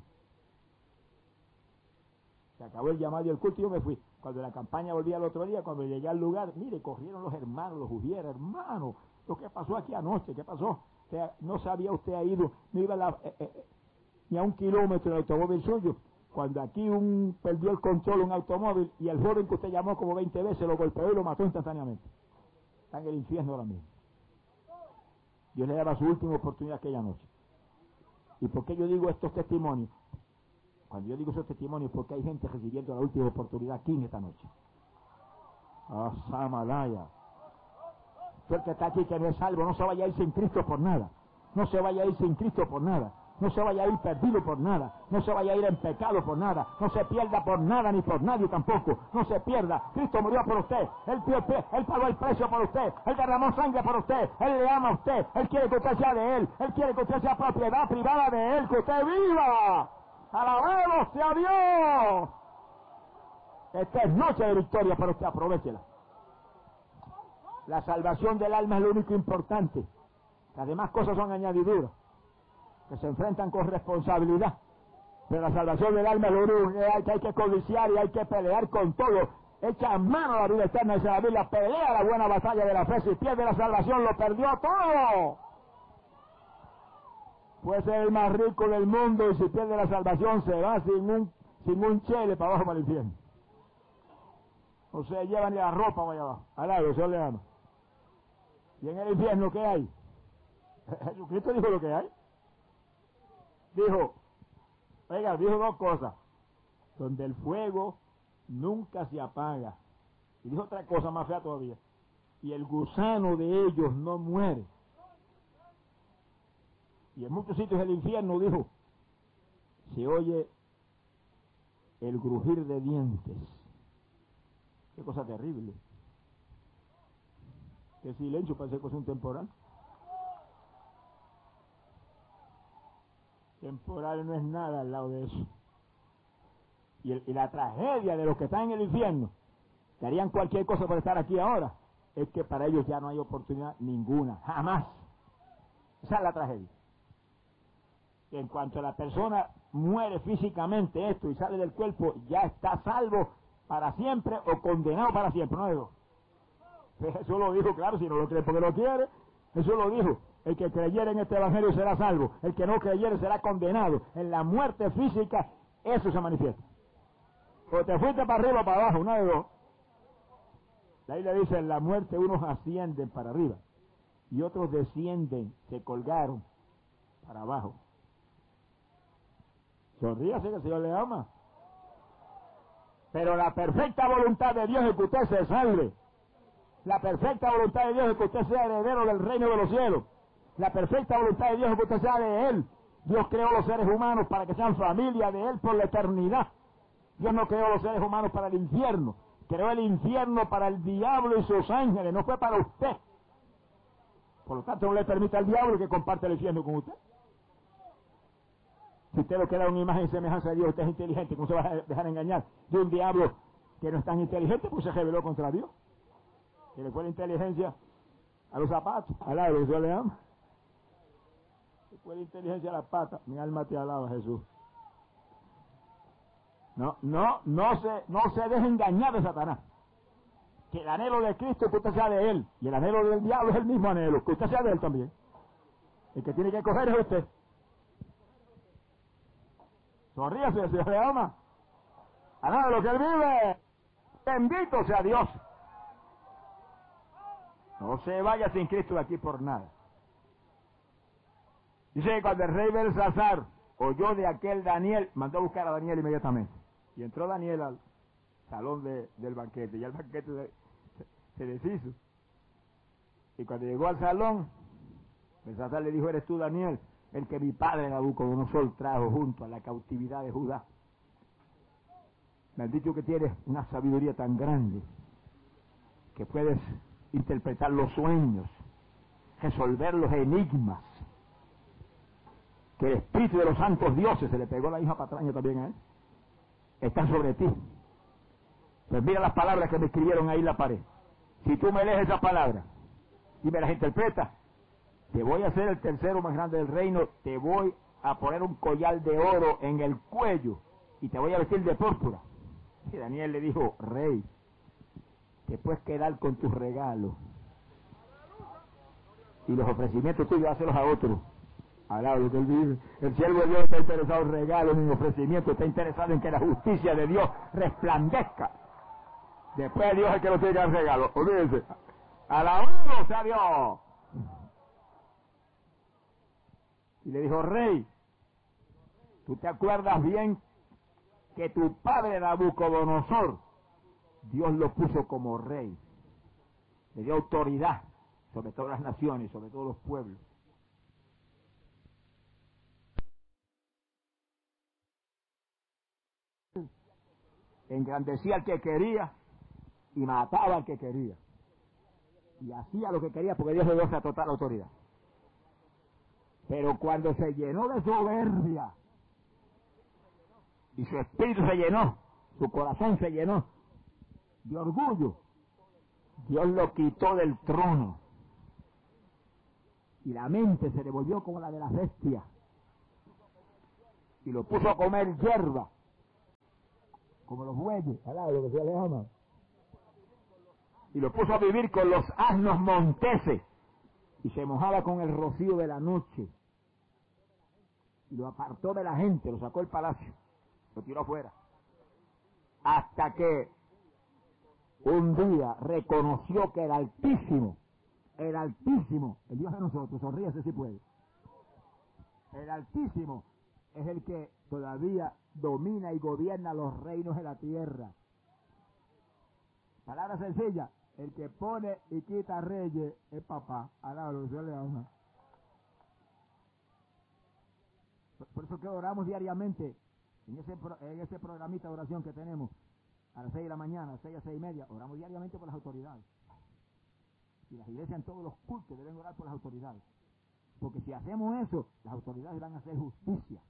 Se acabó el llamado y el culto y yo me fui. Cuando la campaña volvía al otro día, cuando llegué al lugar, mire, corrieron los hermanos, los Juviera, hermano, lo que pasó aquí anoche, ¿qué pasó? No sabía usted ha ido, no iba la, eh, eh, ni a un kilómetro el automóvil suyo. Cuando aquí un perdió el control un automóvil y el joven que usted llamó como 20 veces lo golpeó y lo mató instantáneamente. Está en el infierno ahora mismo. Dios le daba su última oportunidad aquella noche. ¿Y por qué yo digo estos testimonios? Cuando yo digo esos testimonios, porque hay gente recibiendo la última oportunidad aquí en esta noche. Ah, Samalaya. El que está aquí que no es salvo, no se vaya a ir sin Cristo por nada. No se vaya a ir sin Cristo por nada. No se vaya a ir perdido por nada. No se vaya a ir en pecado por nada. No se pierda por nada ni por nadie tampoco. No se pierda. Cristo murió por usted. Él, él pagó el precio por usted. Él derramó sangre por usted. Él le ama a usted. Él quiere que usted sea de Él. Él quiere que usted sea propiedad privada de Él. Que usted viva. Alabado sea Dios. Esta es noche de victoria para usted, aprovechela. La salvación del alma es lo único importante. Las demás cosas son añadiduras, que se enfrentan con responsabilidad. Pero la salvación del alma es lo único que hay que, codiciar y hay que pelear con todo. Echa mano a la vida eterna, dice la Biblia, pelea la buena batalla de la fe. Si pierde la salvación, lo perdió todo. Puede ser el más rico del mundo y si pierde la salvación se va sin un, sin un chele para abajo para el infierno. O sea, llevan la ropa para allá abajo. Al Señor le ama. ¿Y en el infierno qué hay? Jesucristo dijo lo que hay. Dijo, oiga, dijo dos cosas. Donde el fuego nunca se apaga. Y dijo otra cosa más fea todavía. Y el gusano de ellos no muere y en muchos sitios del infierno dijo, se oye el grujir de dientes. Qué cosa terrible. Qué silencio parece que es un temporal. Temporal no es nada al lado de eso. Y, y la tragedia de los que están en el infierno, que harían cualquier cosa por estar aquí ahora, es que para ellos ya no hay oportunidad ninguna, jamás. Esa es la tragedia en cuanto la persona muere físicamente esto y sale del cuerpo, ya está salvo para siempre o condenado para siempre, ¿no Eso lo dijo, claro, si no lo cree porque lo quiere, eso lo dijo. El que creyere en este evangelio será salvo, el que no creyere será condenado. En la muerte física, eso se manifiesta. O te fuiste para arriba o para abajo, una de dos. La Biblia dice, en la muerte unos ascienden para arriba y otros descienden, se colgaron para abajo. Sonríase que el Señor le ama. Pero la perfecta voluntad de Dios es que usted se salve. La perfecta voluntad de Dios es que usted sea heredero del reino de los cielos. La perfecta voluntad de Dios es que usted sea de Él. Dios creó los seres humanos para que sean familia de Él por la eternidad. Dios no creó los seres humanos para el infierno. Creó el infierno para el diablo y sus ángeles. No fue para usted. Por lo tanto, no le permite al diablo que comparte el infierno con usted. Si usted lo queda una imagen y semejanza de Dios, usted es inteligente, ¿cómo se va a dejar engañar? De un diablo que no es tan inteligente, pues se rebeló contra Dios. Que le fue la inteligencia a los zapatos, al lado, Dios le ama. Le fue la inteligencia a las patas, mi alma te alaba, Jesús. No, no, no se, no se deje engañar de Satanás. Que el anhelo de Cristo es que usted sea de Él. Y el anhelo del diablo es el mismo anhelo, que usted sea de Él también. El que tiene que coger es usted. Sonríase, si le ama. A nada de lo que Él vive. Bendito sea Dios. No se vaya sin Cristo de aquí por nada. Dice que cuando el rey Belsasar oyó de aquel Daniel, mandó a buscar a Daniel inmediatamente. Y entró Daniel al salón del banquete. Y el banquete se, deshizo. Y cuando llegó al salón, Belsasar le dijo, eres tú Daniel, el que mi padre Nabucodonosor trajo junto a la cautividad de Judá. Me han dicho que tienes una sabiduría tan grande que puedes interpretar los sueños, resolver los enigmas, que el espíritu de los santos dioses, se le pegó la hija patraña también a él, está sobre ti. Pues mira las palabras que me escribieron ahí en la pared. Si tú me lees esas palabras y me las interpretas, te voy a hacer el tercero más grande del reino, te voy a poner un collar de oro en el cuello y te voy a vestir de púrpura. Y Daniel le dijo, rey, te puedes quedar con tus regalos. Y los ofrecimientos tuyos, hácelos a otros. Alabado vive. El siervo de Dios está interesado en regalos, en ofrecimientos, está interesado en que la justicia de Dios resplandezca. Después Dios es el que lo tiene que dar regalo. Olvídense. Alabado sea Dios. Y le dijo, rey, ¿tú te acuerdas bien que tu padre Nabucodonosor, Dios lo puso como rey? Le dio autoridad sobre todas las naciones, sobre todos los pueblos. engrandecía al que quería y mataba al que quería. Y hacía lo que quería porque Dios le dio esa total autoridad. Pero cuando se llenó de soberbia y su espíritu se llenó, su corazón se llenó de orgullo, Dios lo quitó del trono. Y la mente se le volvió como la de las bestias. Y lo puso a comer hierba como los bueyes, lo que se le. Y lo puso a vivir con los asnos monteses y se mojaba con el rocío de la noche. Y lo apartó de la gente, lo sacó del palacio, lo tiró afuera. Hasta que un día reconoció que el Altísimo, el Altísimo, el Dios de nosotros, sonríese si puede. El Altísimo es el que todavía domina y gobierna los reinos de la tierra. Palabra sencilla, el que pone y quita reyes es papá. Alabado, Dios le ama. Por eso que oramos diariamente en ese, en ese programita de oración que tenemos a las 6 de la mañana, a las 6 a 6 y media, oramos diariamente por las autoridades. Y las iglesias en todos los cultos deben orar por las autoridades. Porque si hacemos eso, las autoridades van a hacer justicia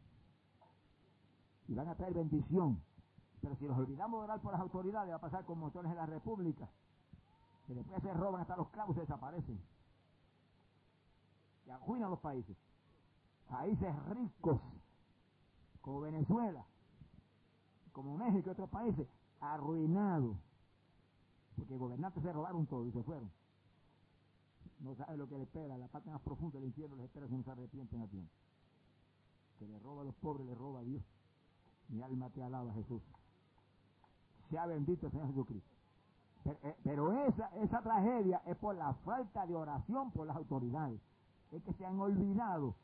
y van a traer bendición. Pero si nos olvidamos de orar por las autoridades, va a pasar con motores de la República, que después se roban hasta los clavos y desaparecen. Y arruinan los países. Países ricos, como Venezuela, como México y otros países, arruinados. Porque gobernantes se robaron todo y se fueron. No sabe lo que le espera, la parte más profunda del infierno les espera si no se arrepienten a tiempo. Que le roba a los pobres, le roba a Dios. Mi alma te alaba, Jesús. Sea bendito el Señor Jesucristo. Eh, pero, esa, esa tragedia es por la falta de oración por las autoridades. Es que se han olvidado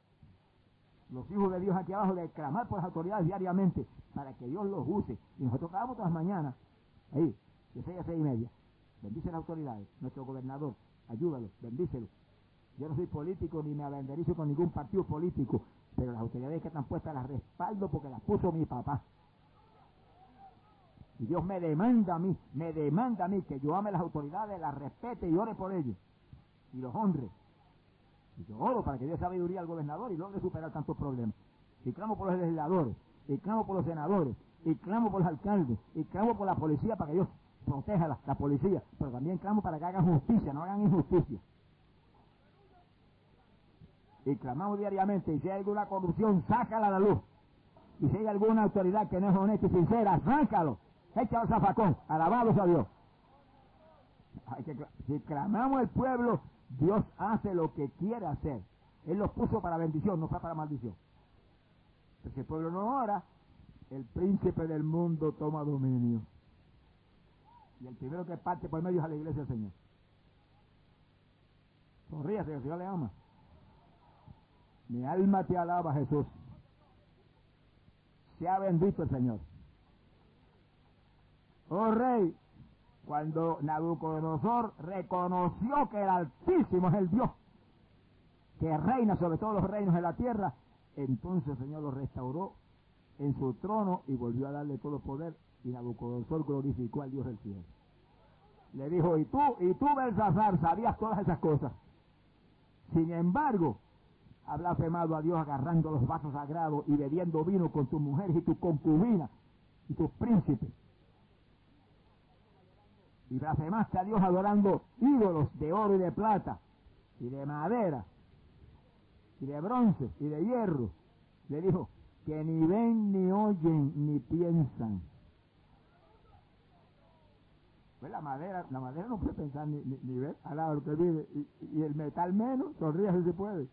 los hijos de Dios aquí abajo de clamar por las autoridades diariamente para que Dios los use. Y nosotros acabamos todas las mañanas, ahí, de seis a seis y media. Bendice las autoridades, nuestro gobernador, ayúdalo, bendícelo. Yo no soy político ni me abanderizo con ningún partido político, pero las autoridades que están puestas las respaldo porque las puso mi papá. Y Dios me demanda a mí, me demanda a mí que yo ame las autoridades, las respete y ore por ellos. Y los honre. Yo oro para que Dios sabiduría al gobernador y logre superar tantos problemas. y clamo por los legisladores, y clamo por los senadores, y clamo por los alcaldes, y clamo por la policía para que Dios proteja la, la policía, pero también clamo para que hagan justicia, no hagan injusticia. Y clamamos diariamente, y si hay alguna corrupción, sácala a la luz. Y si hay alguna autoridad que no es honesta y sincera, sácalo. Échalo al zafacón, alabados a Dios. Hay que, si clamamos el pueblo, Dios hace lo que quiere hacer. Él los puso para bendición, no fue para maldición. Porque el pueblo no ora, el príncipe del mundo toma dominio. Y el primero que parte por medio es a la iglesia del Señor. Sonríase, el Señor le ama. Mi alma te alaba, Jesús. Sea bendito el Señor. Oh Rey, cuando Nabucodonosor reconoció que el Altísimo es el Dios que reina sobre todos los reinos de la tierra, entonces el Señor lo restauró en su trono y volvió a darle todo poder y Nabucodonosor glorificó al Dios del cielo. Le dijo, y tú, y tú Belsasar, sabías todas esas cosas. Sin embargo, ha blasfemado a Dios agarrando los vasos sagrados y bebiendo vino con tus mujeres y tus concubinas y tus príncipes. Y blasfemaste a Dios adorando ídolos de oro y de plata y de madera y de bronce y de hierro. Le dijo que ni ven, ni oyen, ni piensan. Pues la madera, la madera no puede pensar ni, ni, ver al lado que vive. Y, y, el metal menos, sonríe si puede.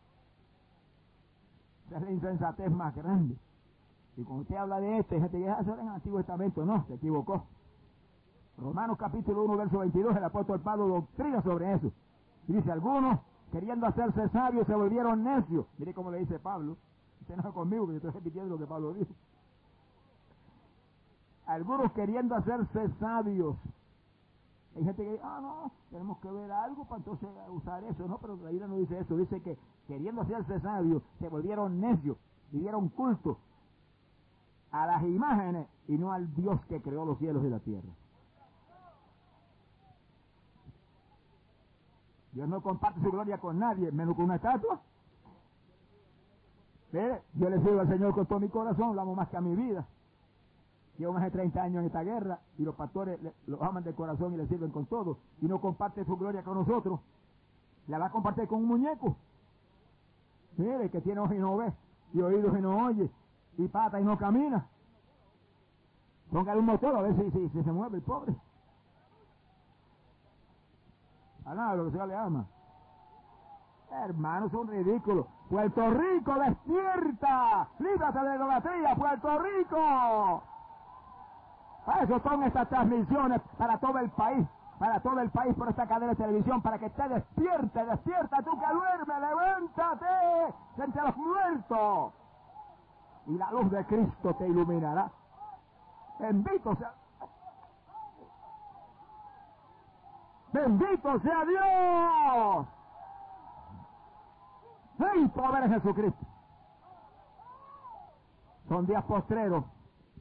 Esa es la insensatez más grande. Y cuando usted habla de esto, hay gente que eso en el Antiguo Testamento. No, se equivocó. Romanos capítulo 1, verso 22, el apóstol Pablo doctrina sobre eso. Dice, algunos queriendo hacerse sabios se volvieron necios. Mire cómo le dice Pablo. Usted no conmigo, que estoy repitiendo lo que Pablo dijo. Algunos queriendo hacerse sabios. Hay gente que dice, ah, no, tenemos que ver algo para entonces usar eso. No, pero la Biblia no dice eso. Dice que queriendo hacerse sabios se volvieron necios, dieron culto a las imágenes y no al Dios que creó los cielos y la tierra. Dios no comparte su gloria con nadie, menos con una estatua. Mire, yo le sirvo al Señor con todo mi corazón, lo amo más que a mi vida. Llevo más de 30 años en esta guerra y los pastores le, lo aman de corazón y le sirven con todo. Y no comparte su gloria con nosotros. La va a compartir con un muñeco. Mire, que tiene ojos y no ve, y oídos y no oye, y pata y no camina. Póngale un motor a ver si, si se mueve el pobre. A nada, lo que se le ama. Hermanos, son ridículos. Puerto Rico, despierta. Líbrate de la Puerto Rico. Para eso son estas transmisiones para todo el país. Para todo el país por esta cadena de televisión. Para que te despierte, despierta tú que duermes, levántate. Entre los muertos. Y la luz de Cristo te iluminará. Bendito sea. Bendito sea Dios. ¡Ey, poder de Jesucristo! Son días postreros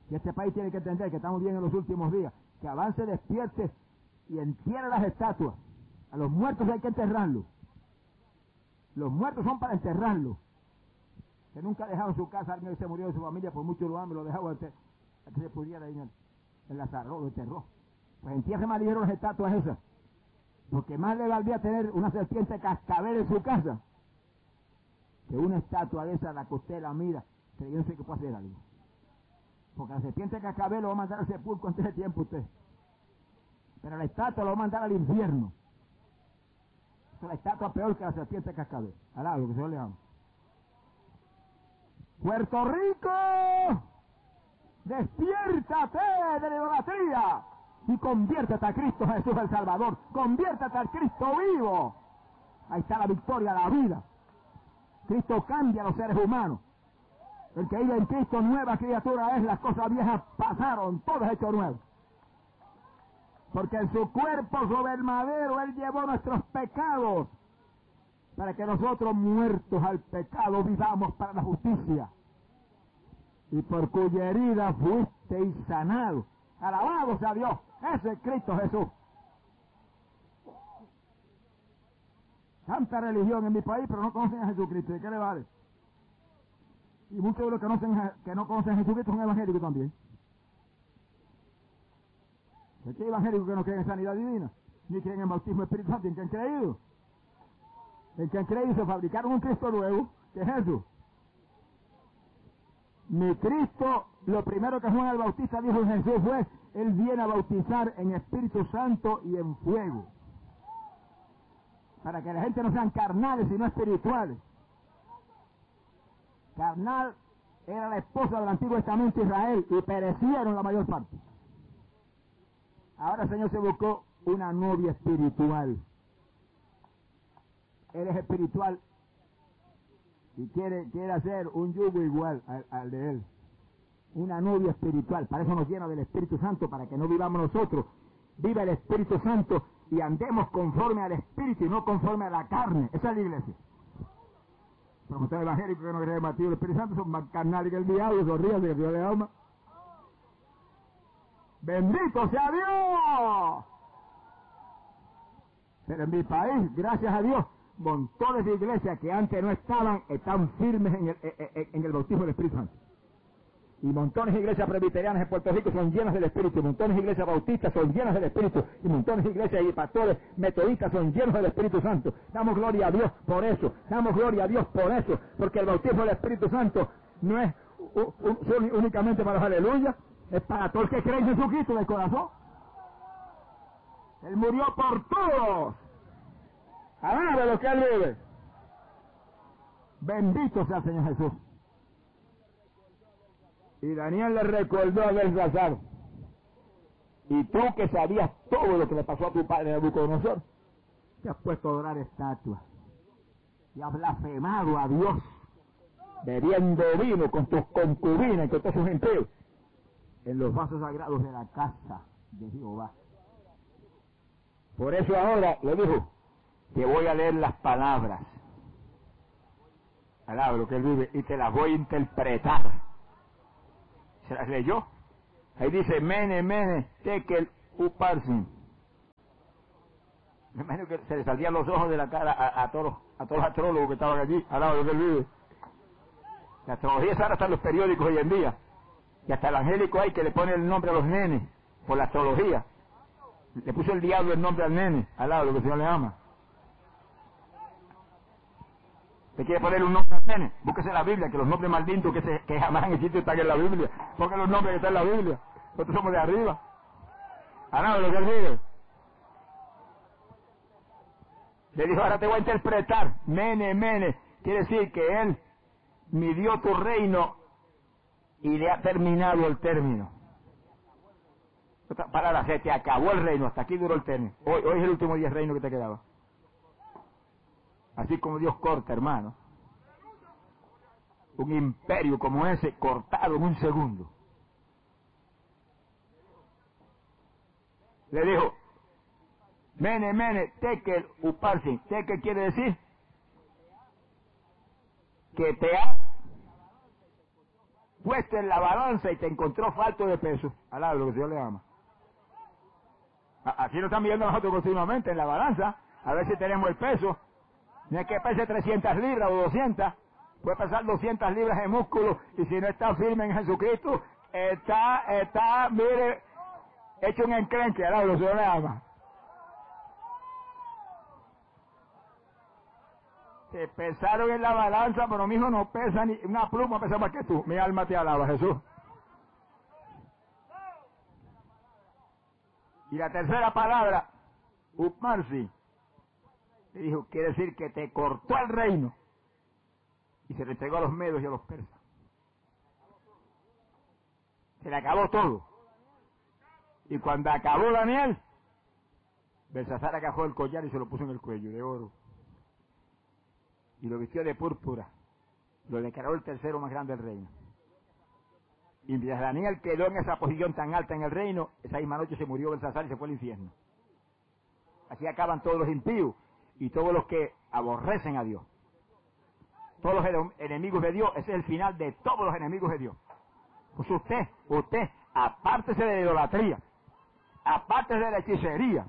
y este país tiene que entender que estamos bien en los últimos días. Que avance, despierte y entierre las estatuas. A los muertos hay que enterrarlos. Los muertos son para enterrarlos. Que nunca ha dejado su casa, alguien se murió de su familia, por mucho lo hambre, lo dejaba que se pudiera ir en, en la zarro, lo enterró. Pues entierre más las estatuas esas. Porque más le valdría tener una serpiente cascabel en su casa que una estatua de esa la que usted la mira creyéndose que puede hacer algo. Porque la serpiente cascabel lo va a mandar al sepulcro antes de tiempo usted. Pero la estatua lo va a mandar al infierno. es la estatua peor que la serpiente cascabel. Alá, lo que se le llama. Puerto Rico, despiértate de la idolatría y conviértete a Cristo Jesús el Salvador. Conviértete al Cristo vivo. Ahí está la victoria, la vida. Cristo cambia a los seres humanos. El que vive en Cristo, nueva criatura es, las cosas viejas pasaron, todo es hecho nuevo. Porque en su cuerpo sobre el madero Él llevó nuestros pecados, para que nosotros muertos al pecado vivamos para la justicia. Y por cuya herida fuisteis sanados. Alabado sea Dios. Ese es Cristo Jesús. Tanta religión en mi país, pero no conocen a Jesucristo. ¿De qué le vale? Y muchos de los que no conocen, que no conocen a Jesucristo son evangélicos también. Aquí hay evangélicos que no creen en sanidad divina, ni creen en bautismo espiritual, ¿en que han creído? En que han creído se fabricaron un Cristo nuevo, que es Jesús. Mi Cristo, lo primero que Juan el Bautista dijo en Jesús fue, Él viene a bautizar en Espíritu Santo y en fuego. Para que la gente no sean carnales, sino espirituales. Carnal era la esposa del Antiguo Testamento de Israel y perecieron la mayor parte. Ahora el Señor se buscó una novia espiritual. Él es espiritual y quiere, quiere hacer un yugo igual al, de Él. Una novia espiritual. Para eso nos llena del Espíritu Santo, para que no vivamos nosotros. Viva el Espíritu Santo y andemos conforme al Espíritu y no conforme a la carne. Esa es la iglesia. Pero ustedes evangélicos que no creen en el Espíritu Santo son más carnales que el diablo, son ríos que Dios le ama. Bendito sea Dios. Pero en mi país, gracias a Dios, montones de iglesias que antes no estaban, están firmes en el, en el bautismo del Espíritu Santo. Y montones de iglesias presbiterianas en Puerto Rico son llenas del Espíritu, montones de iglesias bautistas son llenas del Espíritu, y montones de iglesias y pastores metodistas son llenos del Espíritu Santo. Damos gloria a Dios por eso, damos gloria a Dios por eso, porque el bautismo del Espíritu Santo no es únicamente para los aleluya, es para todos los que creen en Jesucristo del corazón. Él murió por todos. de lo que él vive. Bendito sea el Señor Jesús. Y Daniel le recordó a Belsasar. Y tú que sabías todo lo que le pasó a tu padre Nabucodonosor, te has puesto a adorar estatuas. Y has blasfemado a Dios, bebiendo vino con tus concubinas y con todos sus empleos en los vasos sagrados de la casa de Jehová. Por eso ahora le dijo, te voy a leer las palabras. Palabra que él vive y te las voy a interpretar. Se las leyó. Ahí dice, mene, mene, tekel, uparsin. Me imagino que se le salían los ojos de la cara a, todos, a todos los astrólogos que estaban allí, al lado de vive. La astrología es ahora en los periódicos hoy en día. Y hasta el angélico hay que le pone el nombre a los nenes por la astrología. Le puso el diablo el nombre al nene, al lado de lo que el Señor le ama. ¿Te quiere poner un nombre al nene? Búsquese la Biblia, que los nombres lindos que, se, que jamás han existido están en la Biblia. Porque los nombres que están en la Biblia. Nosotros somos de arriba. Lado de lo que dice. Le dijo, ahora te voy a interpretar. Mene, mene. Quiere decir que él midió tu reino y le ha terminado el término. Para la se te acabó el reino, hasta aquí duró el término. Hoy, hoy es el último día del reino que te quedaba. Así como Dios corta, hermano. Un imperio como ese cortado en un segundo. Le dijo, Mene, mene, tekel uparsin. Tekel quiere decir que te ha puesto en la balanza y te encontró falto de peso. Alá, lo que Dios le ama. Aquí lo están viendo nosotros continuamente en la balanza, a ver si tenemos el peso. No es que pese 300 libras o 200, puede pesar 200 libras de músculo y si no está firme en Jesucristo, está, está, mire, hecho un encrenque, alá, lo le ama. te pesaron en la balanza, pero mi hijo no pesa ni una pluma pesa más que tú. Mi alma te alaba, Jesús. Y la tercera palabra, upmarsi, dijo, quiere decir que te cortó el reino y se le entregó a los medos y a los persas. Se le acabó todo. Y cuando acabó Daniel, Belsasar agajó el collar y se lo puso en el cuello de oro y lo vistió de púrpura. Lo declaró el tercero más grande del reino. Y mientras Daniel quedó en esa posición tan alta en el reino, esa misma noche se murió Belsasar y se fue al infierno. Así acaban todos los impíos y todos los que aborrecen a Dios. Todos los enemigos de Dios, ese es el final de todos los enemigos de Dios. Usted, usted, apártese de la idolatría, apártese de la hechicería,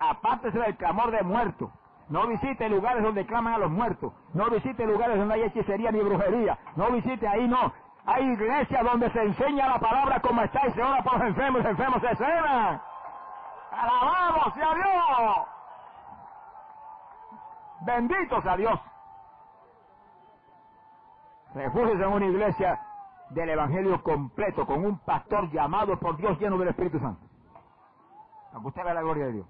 apártese del clamor de muertos, No visite lugares donde claman a los muertos. No visite lugares donde hay hechicería ni brujería. No visite ahí, no. Hay iglesias donde se enseña la palabra como está y se ora por los enfermos y los enfermos se cenan. Alabamos sea Dios. Bendito sea Dios. Refúgiese en una iglesia del Evangelio completo, con un pastor llamado por Dios lleno del Espíritu Santo. Aunque usted vea la gloria de Dios.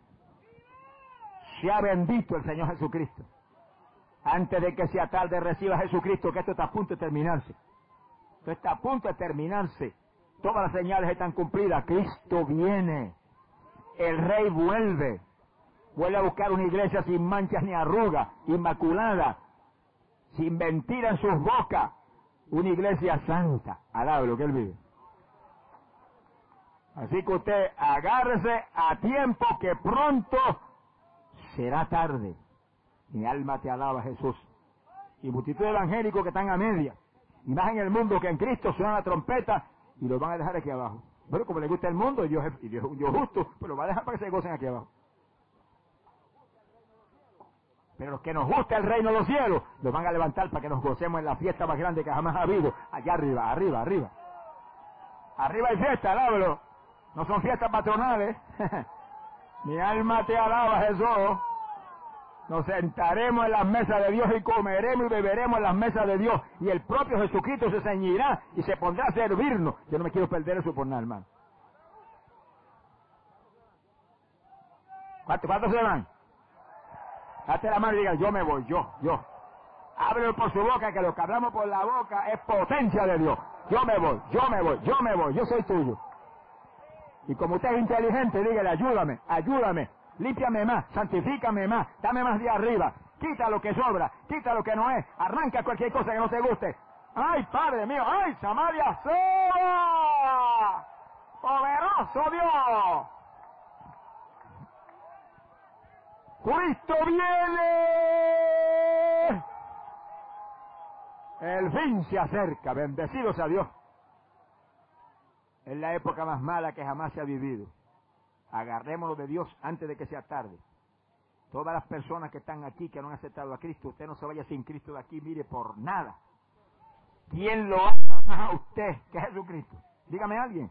Sea bendito el Señor Jesucristo. Antes de que sea tarde, reciba a Jesucristo, que esto está a punto de terminarse. Esto está a punto de terminarse. Todas las señales están cumplidas. Cristo viene. El Rey vuelve. Vuelve a buscar una iglesia sin manchas ni arrugas, inmaculada, sin mentira en sus bocas. Una iglesia santa. Alabe lo que Él vive. Así que usted agárrese a tiempo que pronto será tarde. Mi alma te alaba, Jesús. Y multitud de evangélicos que están a media. Y más en el mundo que en Cristo suena la trompeta y lo van a dejar aquí abajo. Bueno, como le gusta el mundo y Dios y Dios, Dios justo, pues lo va a dejar para que se gocen aquí abajo. Pero los que nos gusta el reino de los cielos, los van a levantar para que nos gocemos en la fiesta más grande que jamás ha habido. Allá arriba, arriba, arriba. Arriba hay fiesta, alábalo. No son fiestas patronales. Mi alma te alaba, Jesús. Nos sentaremos en las mesas de Dios y comeremos y beberemos en las mesas de Dios. Y el propio Jesucristo se ceñirá y se pondrá a servirnos. Yo no me quiero perder eso por nada, hermano. ¿Cuántos, cuántos se van? Date la mano y diga, yo me voy, yo, yo. Ábrelo por su boca, que lo que hablamos por la boca es potencia de Dios. Yo me voy, yo me voy, yo me voy, yo soy tuyo. Y como usted es inteligente, dígale, ayúdame, ayúdame, límpiame más, santifícame más, dame más de arriba, quita lo que sobra, quita lo que no es, arranca cualquier cosa que no te guste. ¡Ay, Padre mío! ¡Ay, Samaria sola! ¡Poderoso Dios! ¡Cristo viene! El fin se acerca, bendecido sea Dios. Es la época más mala que jamás se ha vivido. Agarrémonos de Dios antes de que sea tarde. Todas las personas que están aquí, que no han aceptado a Cristo, usted no se vaya sin Cristo de aquí, mire, por nada. ¿Quién lo ama a usted que Jesucristo? Dígame alguien.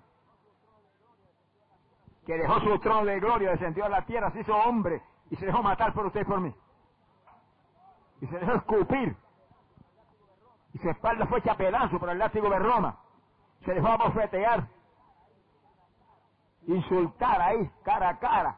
Que dejó su trono de gloria, descendió a la tierra, se hizo hombre y se dejó matar por usted y por mí. Y se dejó escupir. Y su espalda fue hecha a pedazos por el látigo de Roma. Se dejó abofetear insultar ahí, cara a cara,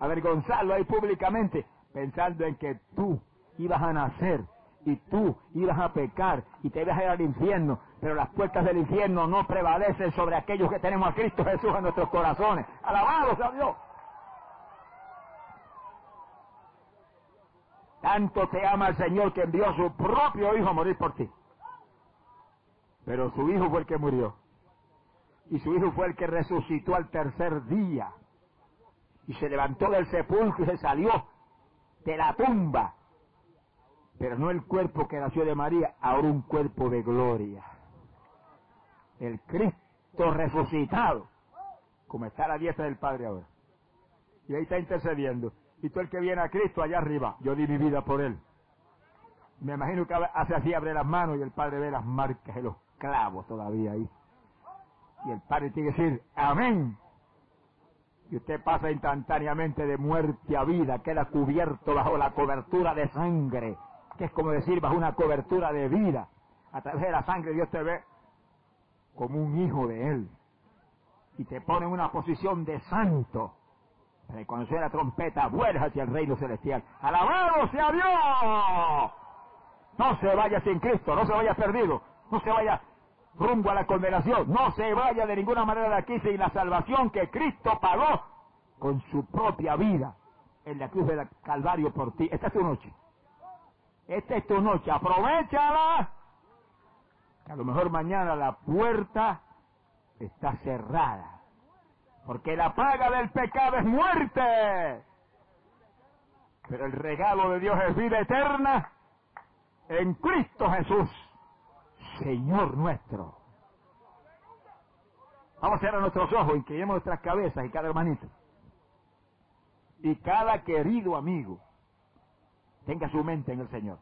avergonzarlo ahí públicamente, pensando en que tú ibas a nacer y tú ibas a pecar y te ibas a ir al infierno, pero las puertas del infierno no prevalecen sobre aquellos que tenemos a Cristo Jesús en nuestros corazones. Alabado sea Dios. Tanto te ama el Señor que envió a su propio Hijo a morir por ti. Pero su Hijo fue el que murió y su hijo fue el que resucitó al tercer día y se levantó del sepulcro y se salió de la tumba. Pero no el cuerpo que nació de María, ahora un cuerpo de gloria. El Cristo resucitado, como está la diestra del Padre ahora. Y ahí está intercediendo. Y tú el que viene a Cristo allá arriba, yo di mi vida por él. Me imagino que hace así, abre las manos y el Padre ve las marcas de los clavos todavía ahí. Y el Padre tiene que decir, amén. Y usted pasa instantáneamente de muerte a vida, queda cubierto bajo la cobertura de sangre, que es como decir bajo una cobertura de vida. A través de la sangre Dios te ve como un hijo de Él. Y te pone en una posición de santo. Suena la trompeta, vuelves hacia el reino celestial. ¡Alabado sea Dios! No se vaya sin Cristo, no se vaya perdido, no se vaya rumbo a la condenación. No se vaya de ninguna manera de aquí sin la salvación que Cristo pagó con su propia vida en la cruz del Calvario por ti. Esta es tu noche. Esta es tu noche. Aprovechala. a lo mejor mañana la puerta está cerrada. Porque la paga del pecado es muerte. Pero el regalo de Dios es vida eterna en Cristo Jesús. Señor nuestro. Vamos a cerrar nuestros ojos, inclinemos nuestras cabezas y cada hermanito. Y cada querido amigo Tenga su mente en el Señor.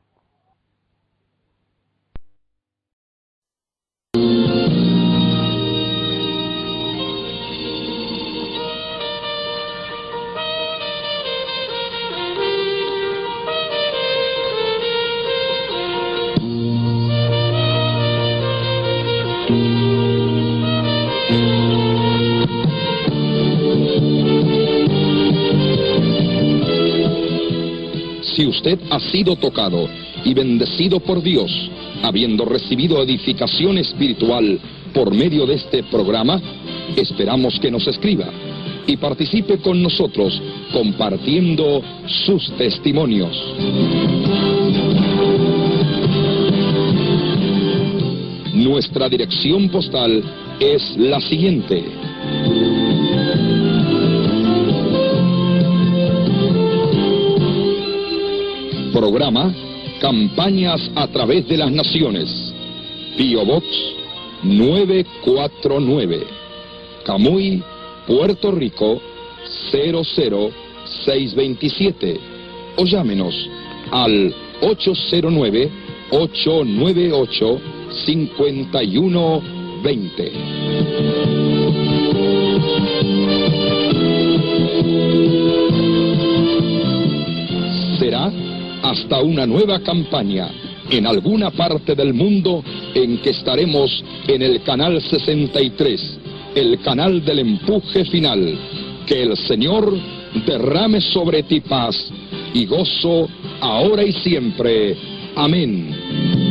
Usted ha sido tocado y bendecido por Dios, habiendo recibido edificación espiritual por medio de este programa, esperamos que nos escriba y participe con nosotros compartiendo sus testimonios. Nuestra dirección postal es la siguiente. Programa Campañas a través de las Naciones. Pio Box 949. Camuy, Puerto Rico 00627. O llámenos al 809 898 5120. Hasta una nueva campaña en alguna parte del mundo en que estaremos en el canal 63, el canal del empuje final. Que el Señor derrame sobre ti paz y gozo ahora y siempre. Amén.